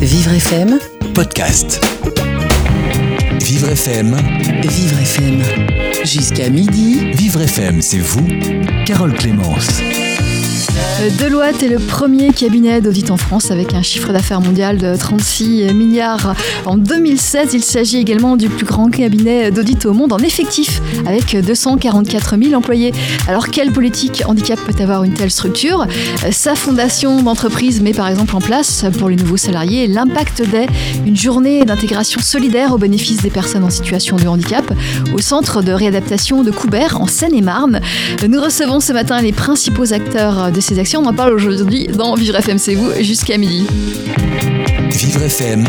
Vivre FM, podcast. Vivre FM, Vivre FM. Jusqu'à midi, Vivre FM, c'est vous, Carole Clémence. Deloitte est le premier cabinet d'audit en France avec un chiffre d'affaires mondial de 36 milliards en 2016. Il s'agit également du plus grand cabinet d'audit au monde en effectif avec 244 000 employés. Alors quelle politique handicap peut avoir une telle structure? Sa fondation d'entreprise met par exemple en place pour les nouveaux salariés l'impact Day, une journée d'intégration solidaire au bénéfice des personnes en situation de handicap au centre de réadaptation de Coubert en Seine-et-Marne. Nous recevons ce matin les principaux acteurs de ces actions. On en parle aujourd'hui dans Vivre FM, c'est vous, jusqu'à midi. Vivre FM,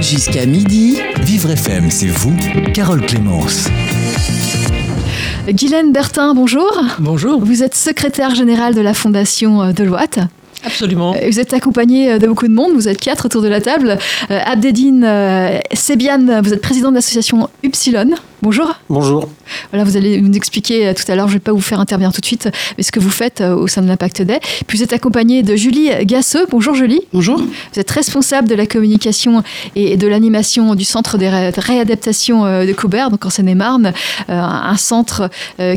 jusqu'à midi, Vivre FM, c'est vous, Carole Clémence. Guylaine Bertin, bonjour. Bonjour. Vous êtes secrétaire générale de la Fondation euh, Deloitte. Absolument. Vous êtes accompagné de beaucoup de monde, vous êtes quatre autour de la table. Euh, Abdedine euh, Sebiane, vous êtes président de l'association Upsilon. Bonjour. Bonjour. Voilà, vous allez nous expliquer euh, tout à l'heure, je ne vais pas vous faire intervenir tout de suite, mais ce que vous faites euh, au sein de l'Impact Day. Puis vous êtes accompagné de Julie Gasseux. Bonjour Julie. Bonjour. Vous êtes responsable de la communication et de l'animation du centre de ré- réadaptation euh, de Coubert, donc en Seine-et-Marne, un centre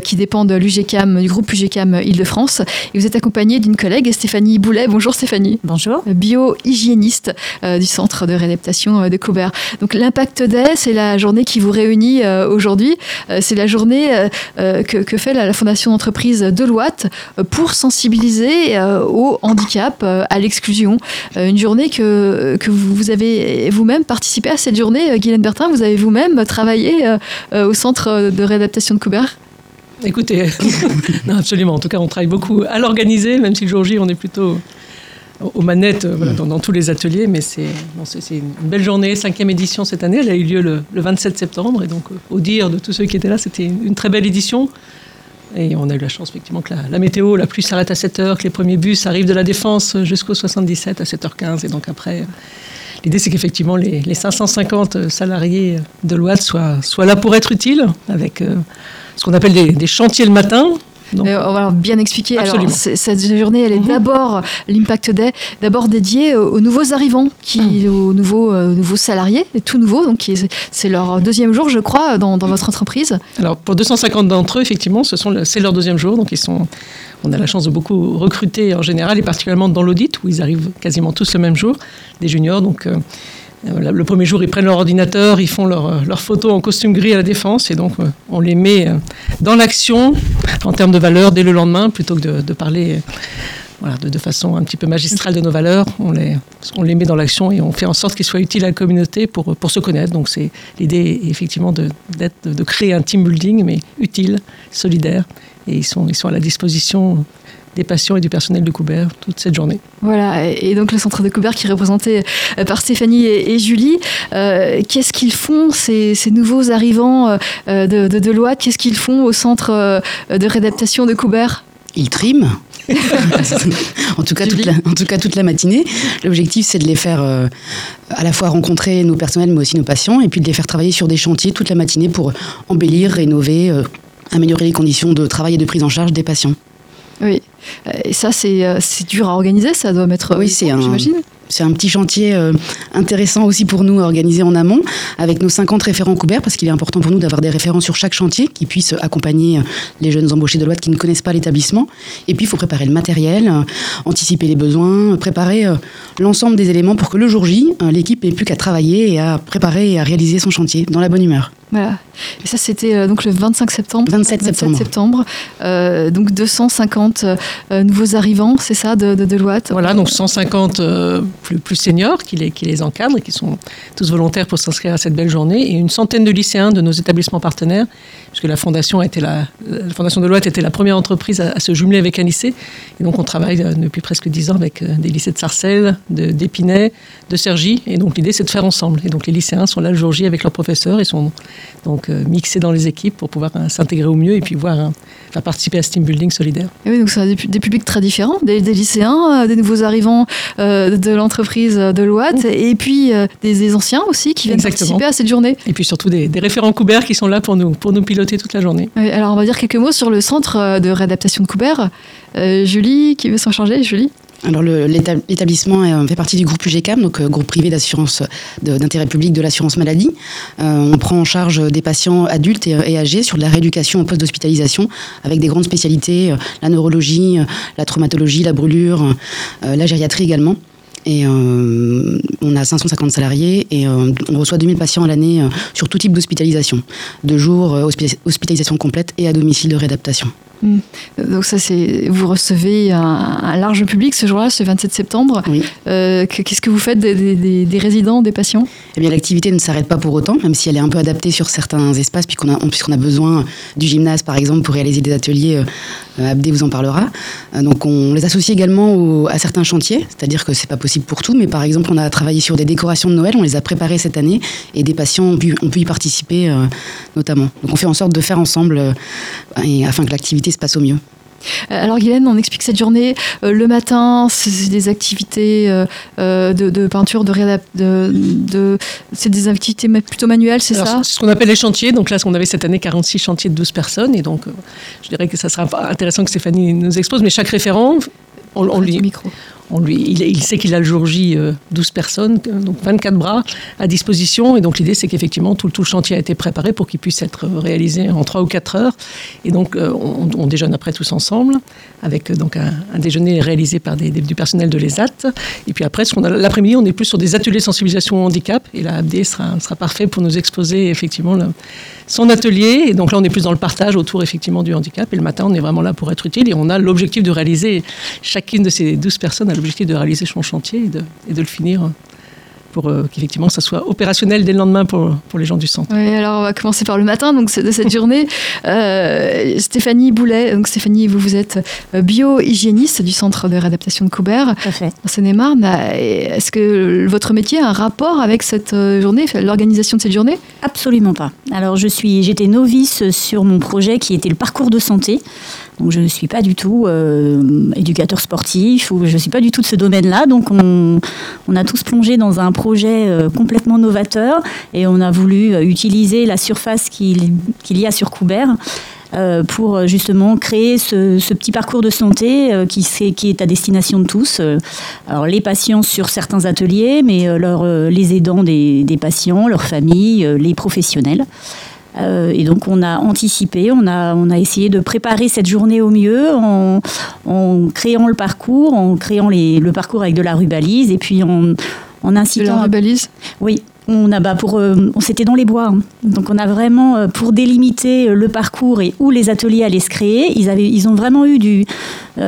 qui dépend de l'UGCAM, du groupe UGCAM Île-de-France. Et vous êtes accompagné d'une collègue, Stéphanie Boulet. Bonjour Stéphanie. Bonjour. bio-hygiéniste du centre de réadaptation de Coubert. Donc l'Impact Day, c'est la journée qui vous réunit aujourd'hui. Euh, c'est la journée euh, euh, que, fait la, fondation d'entreprise Deloitte pour sensibiliser au handicap, à l'exclusion. Une journée que, que vous avez vous-même participé à cette journée, Guylaine Bertin, vous avez vous-même travaillé au centre de réadaptation de Coubert Écoutez, non, absolument. En tout cas, on travaille beaucoup à l'organiser, même si le jour J, on est plutôt aux manettes euh, voilà, dans, dans tous les ateliers. Mais c'est bon, une belle journée, cinquième édition cette année. Elle a eu lieu le, le 27 septembre. Et donc, euh, au dire de tous ceux qui étaient là, c'était une, une très belle édition. Et on a eu la chance, effectivement, que la, la météo, la pluie s'arrête à 7 heures, que les premiers bus arrivent de la Défense jusqu'au 77 à 7h15. Et donc, après, euh, l'idée, c'est qu'effectivement, les, les 550 salariés de l'Ouest soient, soient là pour être utiles, avec euh, ce qu'on appelle des, des chantiers le matin. Donc, Euh, on va bien expliquer. Alors, Absolument. cette journée, elle est d'abord l'Impact Day, d'abord dédiée aux, aux nouveaux arrivants, qui, aux nouveaux, euh, nouveaux salariés, les tout nouveaux. Donc, c'est leur deuxième jour, je crois, dans, dans votre entreprise. Alors pour 250 d'entre eux, effectivement, ce le- c'est leur deuxième jour, donc ils sont. On a la chance de beaucoup recruter en général, et particulièrement dans l'audit où ils arrivent quasiment tous le même jour, des juniors. Donc euh, le premier jour, ils prennent leur ordinateur, ils font leur, euh, leur photo en costume gris à la défense, et donc euh, on les met euh, dans l'action en termes de valeurs dès le lendemain, plutôt que de, parler. euh, de, façon un petit peu magistrale de nos valeurs, on les, met dans l'action et on fait en sorte qu'ils soient utiles à la communauté pour, pour se connaître. Donc c'est l'idée effectivement de, de créer un team building, mais utile, solidaire. Et ils sont, ils sont à la disposition des patients et du personnel de Coubert toute cette journée. Voilà. Et, donc, le centre de Coubert qui est représenté euh, par Stéphanie et, et Julie. Euh, Qu'est-ce qu'ils font, ces, ces nouveaux arrivants euh, de, de Deloitte? Qu'est-ce qu'ils font au centre euh, de réadaptation de Coubert? Ils triment. en, tout cas, toute la, en tout cas, toute la matinée. L'objectif, c'est de les faire euh, à la fois rencontrer nos personnels, mais aussi nos patients, et puis de les faire travailler sur des chantiers toute la matinée pour embellir, rénover, euh, améliorer les conditions de travail et de prise en charge des patients. Oui. Euh, Et ça, c'est euh, c'est dur à organiser, ça doit mettre. Oui, du c'est un- J'imagine. C'est un petit chantier euh, intéressant aussi pour nous à organiser en amont, avec nos 50 référents couverts, parce qu'il est important pour nous d'avoir des référents sur chaque chantier qui puissent accompagner euh, les jeunes embauchés de loi qui ne connaissent pas l'établissement. Et puis, il faut préparer le matériel, euh, anticiper les besoins, euh, préparer euh, l'ensemble des éléments pour que le jour J, euh, l'équipe n'ait plus qu'à travailler et à préparer et à réaliser son chantier dans la bonne humeur. Voilà. Et ça, c'était euh, donc le 25 septembre. 27 septembre. septembre. Euh, donc 250 euh, nouveaux arrivants, c'est ça, de, de Deloitte? Voilà, donc 150 euh, plus, plus seniors qui les, qui les encadrent et qui sont tous volontaires pour s'inscrire à cette belle journée, et une centaine de lycéens de nos établissements partenaires, puisque la fondation, a été la, la fondation de Loite était la première entreprise à, à se jumeler avec un lycée. Et donc on travaille euh, depuis presque 10 ans avec euh, des lycées de Sarcelles, de- d'Épinay, de Cergy. Et donc l'idée, c'est de faire ensemble. Et donc les lycéens sont là le jour J avec leurs professeurs et sont donc euh, mixés dans les équipes pour pouvoir euh, s'intégrer au mieux et puis voir, faire participer à ce team building solidaire. Et oui, donc c'est des, des publics très différents, des, des lycéens, euh, des nouveaux arrivants euh, de l'entreprise de Deloitte, et puis des, des anciens aussi qui viennent Exactement. participer à cette journée. Et puis surtout des, référents couverts qui sont là pour nous, pour nous piloter toute la journée. Oui, alors on va dire quelques mots sur le centre de réadaptation de Coubert. Julie, qui veut s'en charger Julie? Alors l'établissement fait partie du groupe UGCAM, donc groupe privé d'assurance d'intérêt public de l'assurance maladie. on prend en charge des patients adultes et, âgés sur de la rééducation au poste d'hospitalisation avec des grandes spécialités, la neurologie, la traumatologie, la brûlure, la gériatrie également. Et euh, on a 550 salariés et euh, on reçoit 2000 patients à l'année euh, sur tout type d'hospitalisation, de jour, hospitalisation complète et à domicile de réadaptation. Hmm. Donc ça, c'est vous recevez un, large public ce jour-là, ce 27 septembre. Qu'est-ce que vous faites des, résidents, des patients? Eh bien, l'activité ne s'arrête pas pour autant, même si elle est un peu adaptée sur certains espaces, puisqu'on a, puisqu'on a besoin du gymnase, par exemple, pour réaliser des ateliers. Abdé vous en parlera. donc, on les associe également à certains chantiers, c'est-à-dire que c'est pas possible pour tout, mais par exemple, on a travaillé sur des décorations de Noël, on les a préparées cette année et des patients ont pu, y participer euh, notamment. Donc on fait en sorte de faire ensemble euh, et, afin que l'activité se passe au mieux. Euh, alors Guylaine, on explique cette journée. le matin, c'est des activités de, peinture, de, de, de c'est des activités plutôt manuelles, c'est ça C'est ce qu'on appelle les chantiers. Donc là, on avait cette année 46 chantiers de 12 personnes. Et donc, je dirais que ça sera intéressant que Stéphanie nous expose. Mais chaque référent, on, on lui... Micro lui, il, sait qu'il a le jour J 12 euh, personnes, donc 24 bras à disposition. Et donc l'idée, c'est qu'effectivement, tout, le chantier a été préparé pour qu'il puisse être réalisé en 3 ou 4 heures. Et donc, euh, on, déjeune après tous ensemble, avec euh, donc un, déjeuner réalisé par des, du personnel de l'ESAT. Et puis après, l'après-midi, on est plus sur des ateliers de sensibilisation au handicap. Et là, Abdé sera, sera parfait pour nous exposer effectivement son atelier. Et donc là, on est plus dans le partage autour effectivement du handicap. Et le matin, on est vraiment là pour être utile. Et on a l'objectif de réaliser, chacune de ces 12 personnes a l'objectif de réaliser son chantier et de, et de le finir pour euh, qu'effectivement ça soit opérationnel dès le lendemain pour, pour les gens du centre. Oui, alors on va commencer par le matin donc de cette journée. Euh, Stéphanie Boulet, donc Stéphanie, vous, vous êtes euh, bio-hygiéniste du centre de réadaptation de Coubert, en Seine-et-Marne. Est-ce que votre métier a un rapport avec cette journée, l'organisation de cette journée? Absolument pas. Alors je suis, j'étais novice sur mon projet qui était le parcours de santé. Donc je ne suis pas du tout euh, éducateur sportif ou je ne suis pas du tout de ce domaine-là. Donc on, a tous plongé dans un projet euh, complètement novateur et on a voulu euh, utiliser la surface qu'il y a sur Coubert. pour justement créer ce, petit parcours de santé qui, est à destination de tous. alors les patients sur certains ateliers, mais les aidants des patients, leurs familles, les professionnels. Euh, et donc on a anticipé, on a, on a essayé de préparer cette journée au mieux en, créant le parcours, en créant les, le parcours avec de la rubalise et puis en, en incitant... De la rubalise? Oui, on a bah pour euh, on s'était dans les bois hein. donc on a vraiment euh, pour délimiter le parcours et où les ateliers allaient se créer ils avaient ils ont vraiment eu du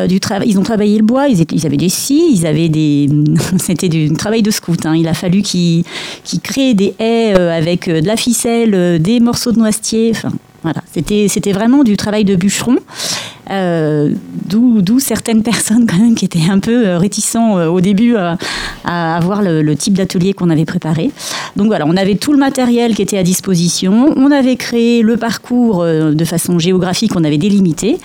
du travail ils ont travaillé le bois ils, avaient des scies ils avaient des c'était du travail de scout hein. il a fallu qu'ils qu'ils créent des haies avec de la ficelle des morceaux de noisetier enfin voilà, c'était, c'était vraiment du travail de bûcheron, euh, d'où, certaines personnes quand même qui étaient un peu euh, réticents euh, au début à, à voir le, type d'atelier qu'on avait préparé. Donc voilà, on avait tout le matériel qui était à disposition, on avait créé le parcours de façon géographique, on avait délimité,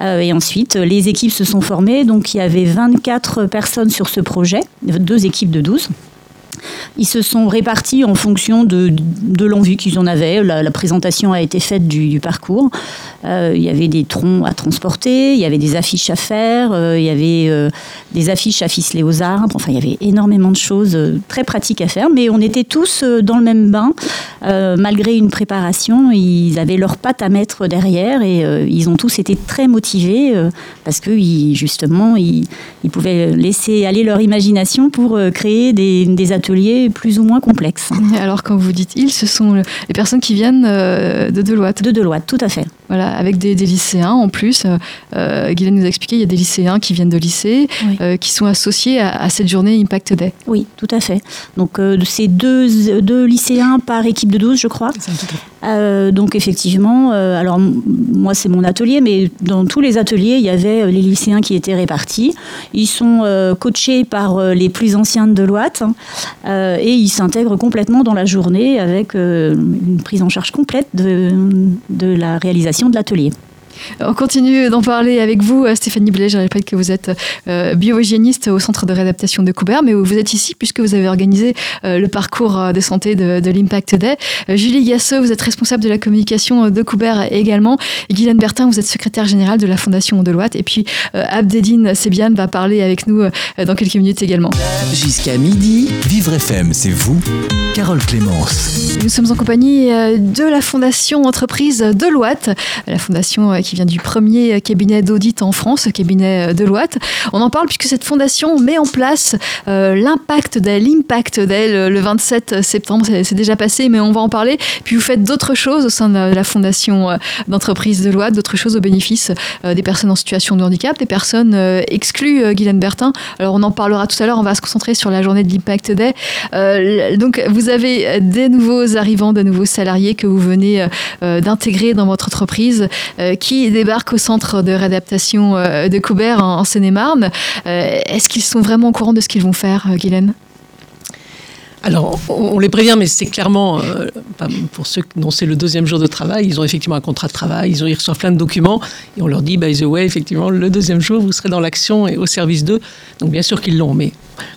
et ensuite les équipes se sont formées, donc il y avait 24 personnes sur ce projet, deux équipes de 12. Ils se sont répartis en fonction de, l'envie qu'ils en avaient. La, présentation a été faite du, parcours. Euh, il y avait des troncs à transporter, il y avait des affiches à faire, euh, il y avait euh, des affiches à ficeler aux arbres. Enfin, il y avait énormément de choses très pratiques à faire. Mais on était tous dans le même bain. malgré une préparation, ils avaient leurs pattes à mettre derrière et ils ont tous été très motivés parce que justement, ils, pouvaient laisser aller leur imagination pour créer des, des ateliers plus ou moins complexe. Alors quand vous dites ils, ce sont les personnes qui viennent euh, de Deloitte De Deloitte, tout à fait. Voilà, avec des, lycéens en plus. Euh, euh, Guylaine nous a expliqué, il y a des lycéens qui viennent de lycée, qui sont associés à, cette journée Impact Day. Oui, tout à fait. Donc c'est deux, deux, lycéens par équipe de 12, je crois. donc effectivement, alors moi c'est mon atelier, mais dans tous les ateliers, il y avait les lycéens qui étaient répartis. Ils sont coachés par les plus anciens de Deloitte. Euh, et il s'intègre complètement dans la journée avec euh, une prise en charge complète de, de la réalisation de l'atelier. On continue d'en parler avec vous, euh, Stéphanie Boulet. Je rappelle que vous êtes euh, biohygiéniste au centre de réadaptation de Coubert, mais vous êtes ici puisque vous avez organisé euh, le parcours de santé de, de l'Impact Day. Julie Gasseux, vous êtes responsable de la communication de Coubert également. Et Guylaine Bertin, vous êtes secrétaire générale de la Fondation Deloitte. Et puis Abdedine Sebiane va parler avec nous dans quelques minutes également. Jusqu'à midi. Vivre FM, c'est vous, Carole Clémence. Nous sommes en compagnie de la Fondation Entreprise Deloitte, la fondation qui vient du premier cabinet d'audit en France, cabinet Deloitte. On en parle puisque cette fondation met en place euh, l'impact d'elle, l'impact d'elle le 27 septembre. C'est déjà passé, mais on va en parler. Puis vous faites d'autres choses au sein de la fondation euh, d'entreprise Deloitte, d'autres choses au bénéfice euh, des personnes en situation de handicap, des personnes exclues, Guylaine Bertin. Alors on en parlera tout à l'heure, on va se concentrer sur la journée de l'Impact Day. donc vous avez des nouveaux arrivants, de nouveaux salariés que vous venez d'intégrer dans votre entreprise qui débarquent au centre de réadaptation de Coubert en, Seine-et-Marne. Est-ce qu'ils sont vraiment au courant de ce qu'ils vont faire, Guylaine? Alors, on les prévient, mais c'est clairement, euh, pour ceux dont c'est le deuxième jour de travail, ils ont effectivement un contrat de travail, ils, reçoivent plein de documents, et on leur dit, by the way, effectivement, le deuxième jour, vous serez dans l'action et au service d'eux. Donc, bien sûr qu'ils l'ont, mais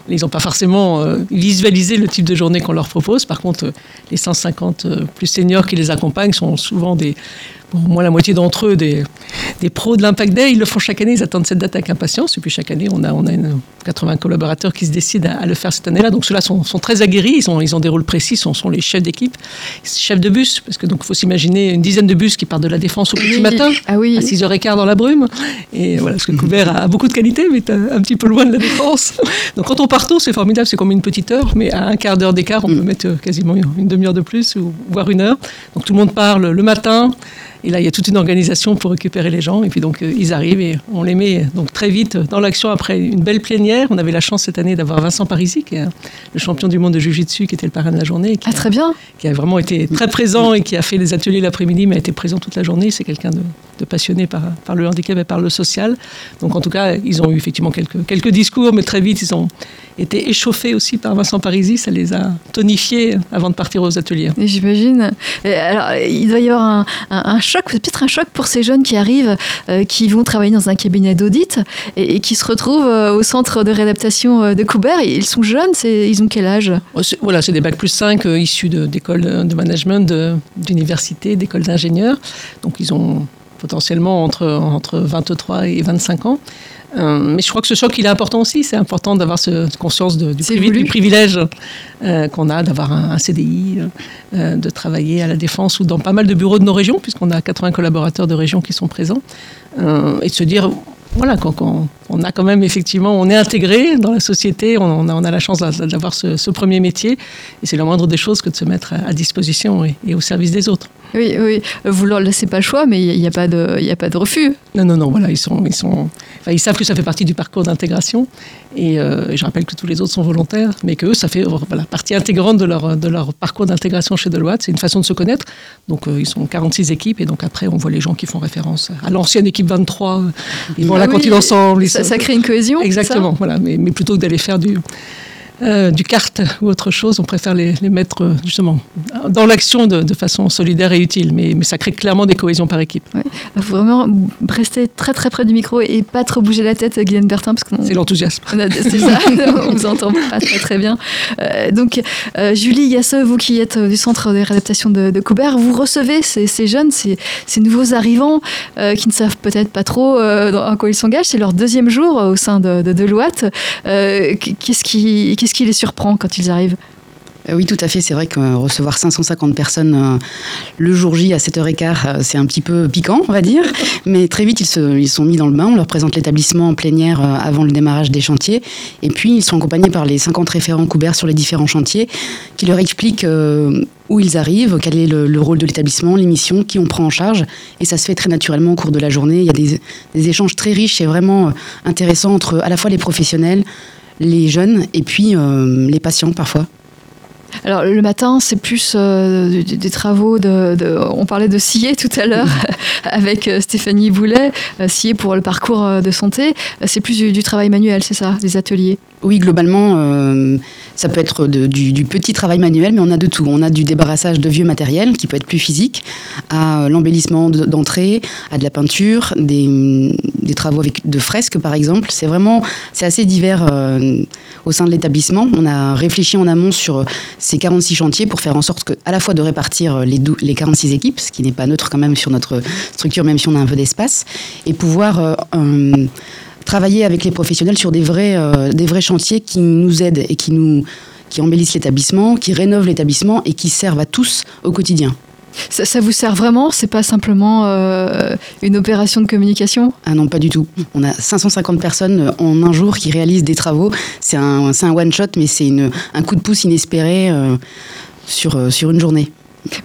ils n'ont pas forcément euh, visualisé le type de journée qu'on leur propose. Par contre, les 150 euh, plus seniors qui les accompagnent sont souvent des au moins la moitié d'entre eux, des, des pros de l'Impact Day, ils le font chaque année, ils attendent cette date avec impatience. Et puis chaque année, on a, on a 80 collaborateurs qui se décident à, le faire cette année-là. Donc ceux-là sont, sont, très aguerris, ils ont, ils ont des rôles précis, sont, sont les chefs d'équipe, chefs de bus, parce que donc faut s'imaginer une dizaine de bus qui partent de la défense au petit matin, ah oui. à 6h15 dans la brume. Et voilà, parce que le couvert a, beaucoup de qualité, mais un petit peu loin de la défense. Donc quand on part tôt, c'est formidable, c'est comme une petite heure, mais à un quart d'heure d'écart, on peut mettre quasiment une demi-heure de plus, ou voire une heure. Donc tout le monde parle le matin. Et là, il y a toute une organisation pour récupérer les gens. Et puis donc, euh, ils arrivent et on les met donc très vite dans l'action après une belle plénière. On avait la chance cette année d'avoir Vincent Parisi, qui est le champion du monde de Jiu-Jitsu, qui était le parrain de la journée. ah, très bien. Qui a vraiment été très présent et qui a fait les ateliers l'après-midi, mais a été présent toute la journée. C'est quelqu'un de, passionné par, par le handicap et par le social. Donc, en tout cas, ils ont eu effectivement quelques, quelques discours, mais très vite, ils ont été échauffés aussi par Vincent Parisi. Ça les a tonifiés avant de partir aux ateliers. J'imagine. Alors, il doit y avoir un, un, un choc, peut-être un choc pour ces jeunes qui arrivent, euh, qui vont travailler dans un cabinet d'audit et, qui se retrouvent euh, au centre de réadaptation euh, de Coubert. Ils sont jeunes, ils ont quel âge? Voilà, c'est des bacs plus 5 issus d'écoles de, management, d'universités, d'écoles d'ingénieurs. Donc ils ont potentiellement entre, entre 23 et 25 ans. Euh, mais je crois que ce choc, il est important aussi. C'est important d'avoir cette conscience du, du, privilège euh, qu'on a d'avoir un, CDI, euh, de travailler à la Défense ou dans pas mal de bureaux de nos régions, puisqu'on a 80 collaborateurs de régions qui sont présents, et de se dire, voilà, quand, on a quand même effectivement, on est intégré dans la société, on, a, on a, la chance d'avoir ce, premier métier, et c'est la moindre des choses que de se mettre à, disposition et, au service des autres. Oui, oui, vous leur laissez pas le choix, mais il n'y a, pas de, il a pas de refus. Non, non, non, voilà, ils sont, ils sont, ils savent que ça fait partie du parcours d'intégration, et euh, je rappelle que tous les autres sont volontaires, mais que eux, ça fait voilà, partie intégrante de leur, de leur parcours d'intégration chez Deloitte. C'est une façon de se connaître. Donc, euh, ils sont 46 équipes, et donc après, on voit les gens qui font référence à l'ancienne équipe 23. Ils ensemble. Ça, ça, crée une cohésion. Exactement, voilà. Mais, mais plutôt que d'aller faire du, euh, du kart ou autre chose, on préfère les, mettre euh, justement dans l'action de, façon solidaire et utile. Mais, mais, ça crée clairement des cohésions par équipe. Il faut vraiment rester très très près du micro et pas trop bouger la tête, Guylaine Bertin. C'est l'enthousiasme. C'est ça, on vous entend pas très très bien. Euh, donc, Julie Yasse, vous qui êtes du centre de réadaptation de, de Coubert, vous recevez ces, ces jeunes, ces, ces, nouveaux arrivants qui ne savent peut-être pas trop à quoi ils s'engagent. C'est leur deuxième jour au sein de, de Deloitte. Qu'est-ce qui Qu'est-ce qui les surprend quand ils arrivent euh, oui, tout à fait. C'est vrai que euh, recevoir 550 personnes euh, le jour J à 7h15, c'est un petit peu piquant, on va dire. Mais très vite, ils, se, ils sont mis dans le bain. On leur présente l'établissement en plénière avant le démarrage des chantiers. Et puis, ils sont accompagnés par les 50 référents couverts sur les différents chantiers qui leur expliquent où ils arrivent, quel est le, rôle de l'établissement, les missions, qui on prend en charge. Et ça se fait très naturellement au cours de la journée. Il y a des, des échanges très riches et vraiment intéressants entre à la fois les professionnels, les jeunes et puis euh, les patients parfois. Alors le matin, c'est plus euh, des, travaux de, On parlait de scier tout à l'heure avec euh, Stéphanie Boulet, scier pour le parcours de santé. C'est plus du, travail manuel, c'est ça, des ateliers? Oui, globalement, euh, ça peut être du, petit travail manuel, mais on a de tout. On a du débarrassage de vieux matériel qui peut être plus physique, à l'embellissement de- d'entrée, à de la peinture, des, travaux avec de fresques par exemple. C'est vraiment, c'est assez divers euh, au sein de l'établissement. On a réfléchi en amont sur ces 46 chantiers pour faire en sorte que, à la fois de répartir les, les 46 équipes, ce qui n'est pas neutre quand même sur notre structure, même si on a un peu d'espace, et pouvoir euh, travailler avec les professionnels sur des vrais, euh, des vrais chantiers qui nous aident et qui nous qui embellissent l'établissement, qui rénovent l'établissement et qui servent à tous au quotidien. Ça, ça vous sert vraiment? C'est pas simplement euh, une opération de communication? Ah non, pas du tout. On a 550 personnes en un jour qui réalisent des travaux. C'est un, un one-shot, mais c'est un coup de pouce inespéré euh, sur, euh, sur une journée.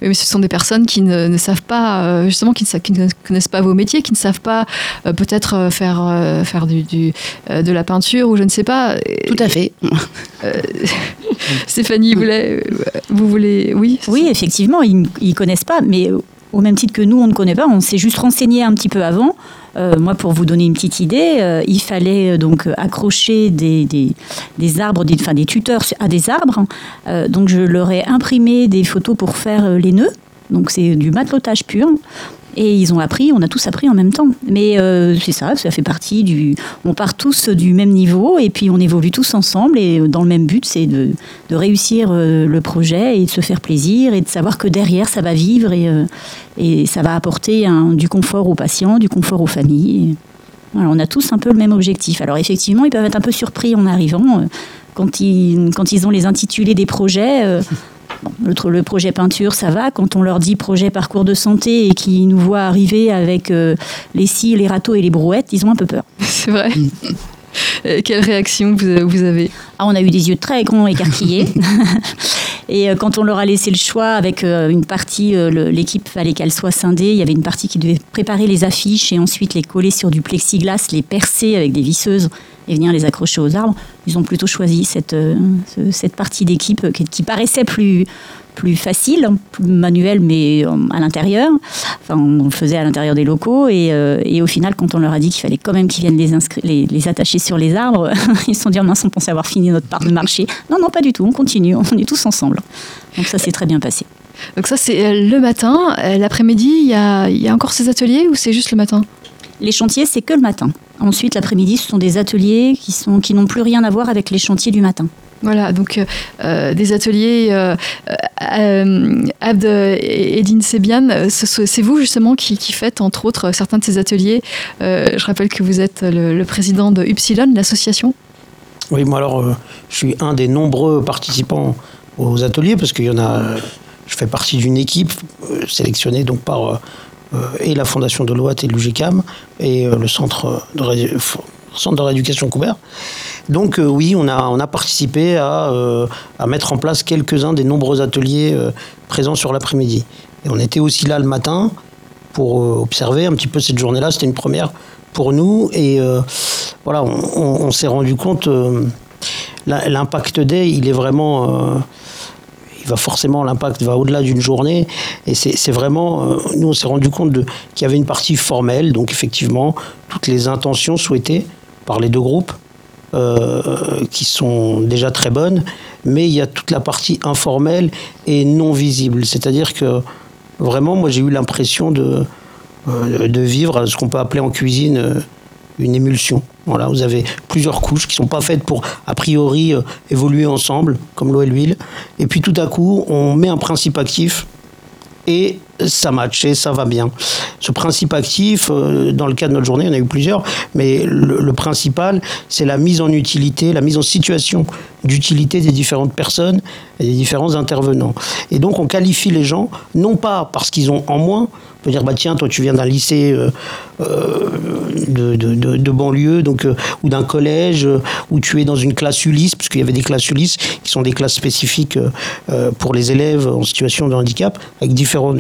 Mais ce sont des personnes qui ne, ne savent pas, euh, justement, qui ne, sa- qui ne connaissent pas vos métiers, qui ne savent pas euh, peut-être euh, faire, euh, faire du, du, euh, de la peinture ou je ne sais pas. Tout à fait. Stéphanie, vous voulez, vous voulez, oui Oui, effectivement, ils ne connaissent pas, mais au même titre que nous, on ne connaît pas, on s'est juste renseigné un petit peu avant. Euh, moi, pour vous donner une petite idée, euh, il fallait euh, donc accrocher des, des, arbres, des, enfin des tuteurs à des arbres. Donc, je leur ai imprimé des photos pour faire les nœuds. Donc, c'est du matelotage pur. Et ils ont appris, on a tous appris en même temps. Mais euh, c'est ça, ça fait partie du. On part tous du même niveau et puis on évolue tous ensemble et dans le même but, c'est de, réussir euh, le projet et de se faire plaisir et de savoir que derrière ça va vivre et, euh, et ça va apporter du confort aux patients, du confort aux familles. On a tous un peu le même objectif. Alors effectivement, ils peuvent être un peu surpris en arrivant quand ils, quand ils ont les intitulés des projets. Bon, le, projet peinture, ça va. Quand on leur dit projet parcours de santé et qu'ils nous voient arriver avec euh, les scies, les râteaux et les brouettes, ils ont un peu peur. C'est vrai. Euh, Quelle réaction vous, vous avez Ah, on a eu des yeux très grands écarquillés. Et euh, quand on leur a laissé le choix avec euh, une partie, euh, l'équipe fallait qu'elle soit scindée. Il y avait une partie qui devait préparer les affiches et ensuite les coller sur du plexiglas, les percer avec des visseuses et venir les accrocher aux arbres. Ils ont plutôt choisi cette, euh, ce- cette partie d'équipe qui, qui paraissait plus, plus facile, plus manuelle, mais euh, à l'intérieur. Enfin, on le faisait à l'intérieur des locaux. Et, euh, et au final, quand on leur a dit qu'il fallait quand même qu'ils viennent les, inscri- les, les attacher sur les arbres, ils se sont dit, mince, on pensait avoir fini notre part de marché. Non, non, pas du tout, on continue, on est tous ensemble. Donc ça s'est très bien passé. Donc ça, c'est euh, le matin. L'après-midi, il y a, il y a encore ces ateliers ou c'est juste le matin? Les chantiers, c'est que le matin. Ensuite, l'après-midi, ce sont des ateliers qui, sont, qui n'ont plus rien à voir avec les chantiers du matin. Voilà, donc euh, euh, des ateliers. Euh, euh, Abd et Edine Sebian, euh, ce- ce- c'est vous justement qui, faites entre autres certains de ces ateliers. Je rappelle que vous êtes le, président de Upsilon, l'association. Oui, moi alors, je suis un des nombreux participants aux ateliers parce qu'il y en a. je fais partie d'une équipe sélectionnée donc par et la Fondation de Loite et l'UGCAM et le centre de, ré- f- centre de rééducation Coubert. Donc euh, oui, on a, on a participé à, euh, à mettre en place quelques-uns des nombreux ateliers euh, présents sur l'après-midi. Et on était aussi là le matin pour observer un petit peu cette journée-là. C'était une première pour nous. Et voilà, on, s'est rendu compte, l'impact Day, il est vraiment... il va forcément, l'impact va au-delà d'une journée. Et c'est vraiment, nous on s'est rendu compte qu'il y avait une partie formelle, donc effectivement, toutes les intentions souhaitées par les deux groupes, euh, qui sont déjà très bonnes, mais il y a toute la partie informelle et non visible. C'est-à-dire que vraiment, moi j'ai eu l'impression de, euh, de vivre ce qu'on peut appeler en cuisine euh, une émulsion. Voilà, vous avez plusieurs couches qui sont pas faites pour a priori évoluer ensemble, comme l'eau et l'huile. Et puis tout à coup, on met un principe actif et ça match et ça va bien. Ce principe actif, euh, dans le cas de notre journée, il en a eu plusieurs, mais le, principal, c'est la mise en utilité, la mise en situation d'utilité des différentes personnes et des différents intervenants. Et donc on qualifie les gens, non pas parce qu'ils ont en moins, on peut dire, bah tiens, toi tu viens d'un lycée euh, euh, de, de, de- banlieue, donc, ou d'un collège, où tu es dans une classe Ulysse, parce qu'il y avait des classes Ulysse qui sont des classes spécifiques pour les élèves en situation de handicap, avec différents